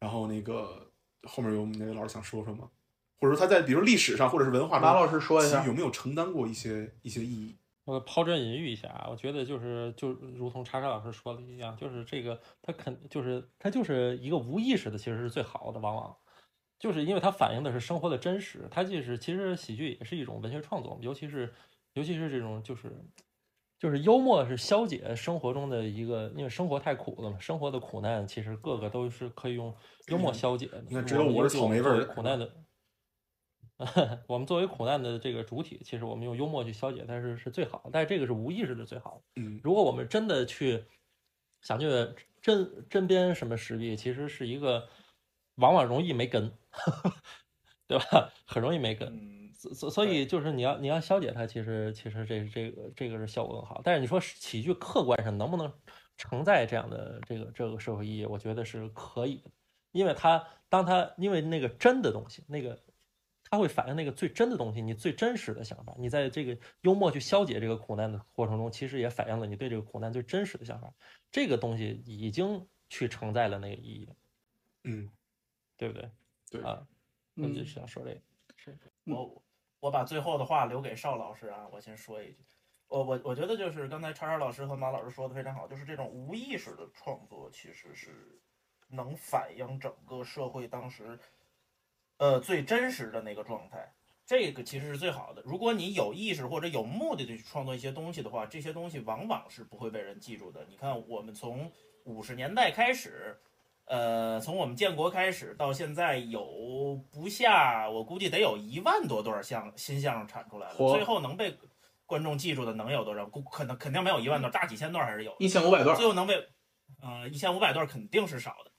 然后那个后面有哪位老师想说说吗？或者说他在比如历史上或者是文化中，马老师说一下有没有承担过一些一些意义？我抛砖引玉一下啊，我觉得就是就如同查查老师说的一样，就是这个他肯就是他就是一个无意识的，其实是最好的，往往。就是因为它反映的是生活的真实，它就是其实喜剧也是一种文学创作，尤其是尤其是这种就是就是幽默是消解生活中的一个，因为生活太苦了嘛，生活的苦难其实各个都是可以用幽默消解的。那只有我是草莓味儿苦难的，我们作为苦难的这个主体，其实我们用幽默去消解，但是是最好的。但是这个是无意识的最好。嗯，如果我们真的去想去针针砭什么时弊，其实是一个。往往容易没根，对吧？很容易没根，所所以就是你要你要消解它，其实其实这这个这个是效果更好。但是你说喜剧客观上能不能承载这样的这个这个社会意义？我觉得是可以的，因为它当它因为那个真的东西，那个它会反映那个最真的东西，你最真实的想法。你在这个幽默去消解这个苦难的过程中，其实也反映了你对这个苦难最真实的想法。这个东西已经去承载了那个意义。嗯。对不对？对啊，我就想说这个。是我我把最后的话留给邵老师啊，我先说一句，我我我觉得就是刚才叉叉老师和马老师说的非常好，就是这种无意识的创作其实是能反映整个社会当时呃最真实的那个状态，这个其实是最好的。如果你有意识或者有目的的去创作一些东西的话，这些东西往往是不会被人记住的。你看，我们从五十年代开始。呃，从我们建国开始到现在，有不下，我估计得有一万多段相新相声产出来了。最后能被观众记住的能有多少？可能肯定没有一万段，大几千段还是有。一千五百段。最后能被，呃，一千五百段肯定是少的。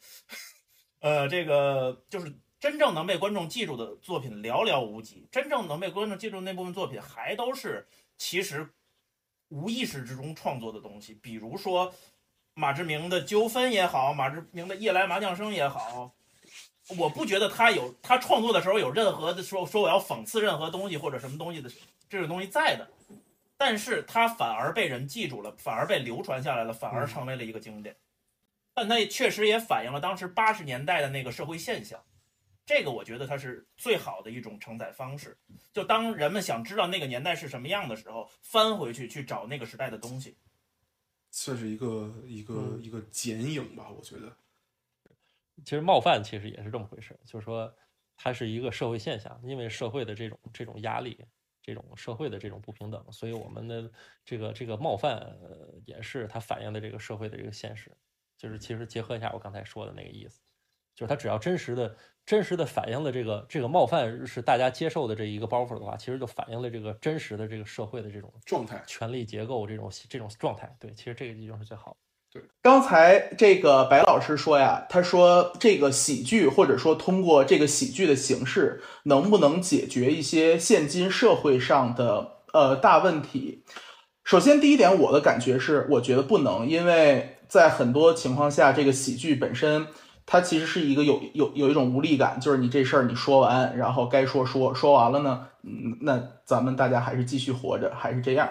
呃，这个就是真正能被观众记住的作品寥寥无几。真正能被观众记住那部分作品，还都是其实无意识之中创作的东西，比如说。马志明的纠纷也好，马志明的夜来麻将声也好，我不觉得他有他创作的时候有任何的说说我要讽刺任何东西或者什么东西的这种东西在的，但是他反而被人记住了，反而被流传下来了，反而成为了一个经典。但他也确实也反映了当时八十年代的那个社会现象，这个我觉得它是最好的一种承载方式。就当人们想知道那个年代是什么样的时候，翻回去去找那个时代的东西。算是一个一个一个剪影吧，我觉得。其实冒犯其实也是这么回事，就是说它是一个社会现象，因为社会的这种这种压力，这种社会的这种不平等，所以我们的这个这个冒犯，呃，也是它反映的这个社会的这个现实。就是其实结合一下我刚才说的那个意思，就是它只要真实的、真实的反映了这个这个冒犯是大家接受的这一个包袱的话，其实就反映了这个真实的这个社会的这种状态。权力结构这种这种状态。对，其实这个已经是最好对。刚才这个白老师说呀，他说这个喜剧或者说通过这个喜剧的形式，能不能解决一些现今社会上的呃大问题？首先第一点，我的感觉是，我觉得不能，因为在很多情况下，这个喜剧本身它其实是一个有有有一种无力感，就是你这事儿你说完，然后该说说说完了呢，嗯，那咱们大家还是继续活着，还是这样。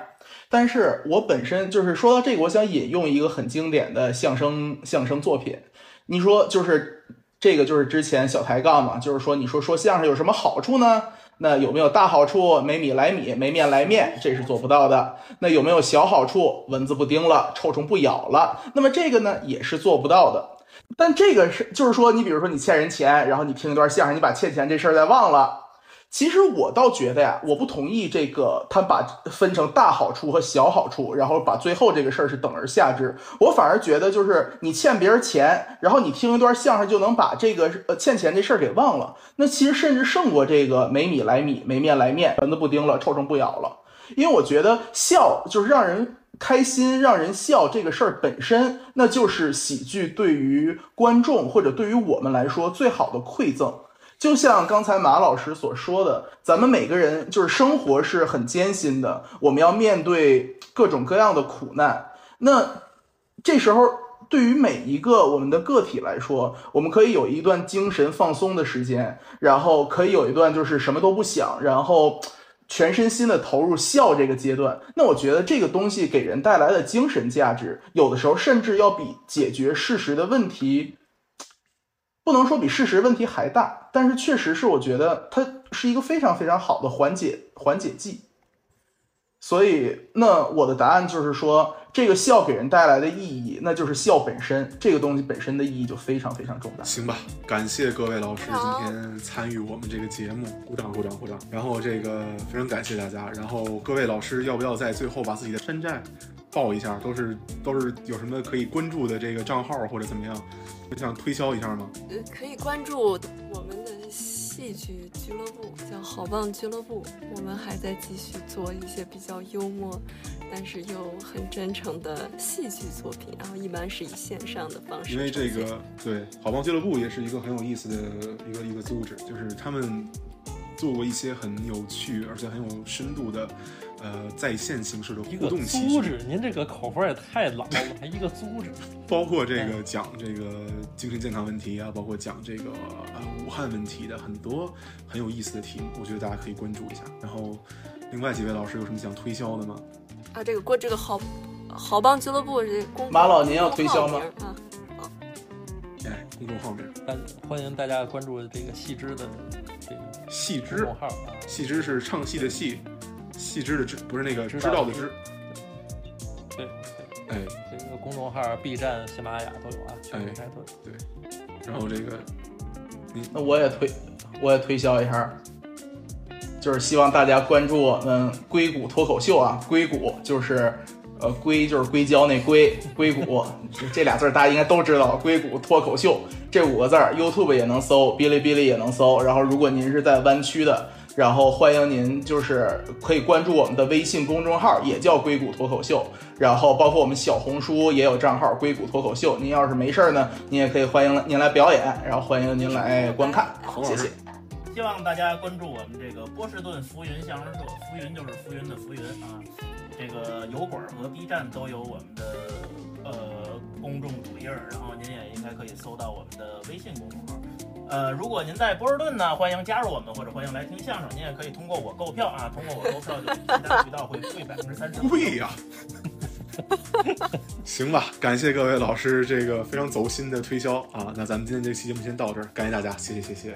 但是我本身就是说到这个，我想引用一个很经典的相声相声作品。你说就是这个就是之前小抬杠嘛，就是说你说说相声有什么好处呢？那有没有大好处？没米来米，没面来面，这是做不到的。那有没有小好处？蚊子不叮了，臭虫不咬了。那么这个呢也是做不到的。但这个是就是说，你比如说你欠人钱，然后你听一段相声，你把欠钱这事儿再忘了。其实我倒觉得呀，我不同意这个，他把分成大好处和小好处，然后把最后这个事儿是等而下之。我反而觉得，就是你欠别人钱，然后你听一段相声就能把这个呃欠钱这事儿给忘了，那其实甚至胜过这个没米来米，没面来面，蚊子不叮了，臭虫不咬了。因为我觉得笑就是让人开心，让人笑这个事儿本身，那就是喜剧对于观众或者对于我们来说最好的馈赠。就像刚才马老师所说的，咱们每个人就是生活是很艰辛的，我们要面对各种各样的苦难。那这时候，对于每一个我们的个体来说，我们可以有一段精神放松的时间，然后可以有一段就是什么都不想，然后全身心的投入笑这个阶段。那我觉得这个东西给人带来的精神价值，有的时候甚至要比解决事实的问题。不能说比事实问题还大，但是确实是我觉得它是一个非常非常好的缓解缓解剂。所以，那我的答案就是说，这个笑给人带来的意义，那就是笑本身，这个东西本身的意义就非常非常重大。行吧，感谢各位老师今天参与我们这个节目，鼓掌鼓掌鼓掌。然后这个非常感谢大家。然后各位老师要不要在最后把自己的山寨报一下？都是都是有什么可以关注的这个账号或者怎么样？想推销一下吗？呃，可以关注我们的戏剧俱乐部，叫好棒俱乐部。我们还在继续做一些比较幽默，但是又很真诚的戏剧作品。然后一般是以线上的方式。因为这个，对好棒俱乐部也是一个很有意思的一个一个组织，就是他们做过一些很有趣而且很有深度的。呃，在线形式的互动组织，您这个口风也太老了，还一个组织。包括这个讲这个精神健康问题啊，包括讲这个呃武汉问题的很多很有意思的题目，我觉得大家可以关注一下。然后，另外几位老师有什么想推销的吗？啊，这个过这个好好棒俱乐部这公马老您要推销吗？啊，好。哎，公众号名，欢欢迎大家关注这个细枝的这个细枝公众号啊，细枝是唱戏的戏。细枝的枝不是那个知道。的知，对，哎，这个公众号、B 站、喜马拉雅都有啊，全平台都有。对，然后这个，那我也推，我也推销一下，就是希望大家关注我们硅谷脱口秀啊，硅谷就是呃硅就是硅胶那硅，硅谷这俩字大家应该都知道，硅谷脱口秀这五个字儿，YouTube 也能搜，哔哩哔哩也能搜，然后如果您是在湾区的。然后欢迎您，就是可以关注我们的微信公众号，也叫硅谷脱口秀。然后包括我们小红书也有账号硅谷脱口秀。您要是没事儿呢，您也可以欢迎您来表演，然后欢迎您来观看。谢谢。希望大家关注我们这个波士顿浮云相声社，浮云就是浮云的浮云啊。这个油管和 B 站都有我们的呃公众主页，然后您也应该可以搜到我们的微信公众号。呃，如果您在波士顿呢，欢迎加入我们，或者欢迎来听相声，您也可以通过我购票啊，通过我购票就其他渠道会贵百分之三十。贵呀！行吧，感谢各位老师这个非常走心的推销啊，那咱们今天这期节目先到这儿，感谢大家，谢谢谢谢。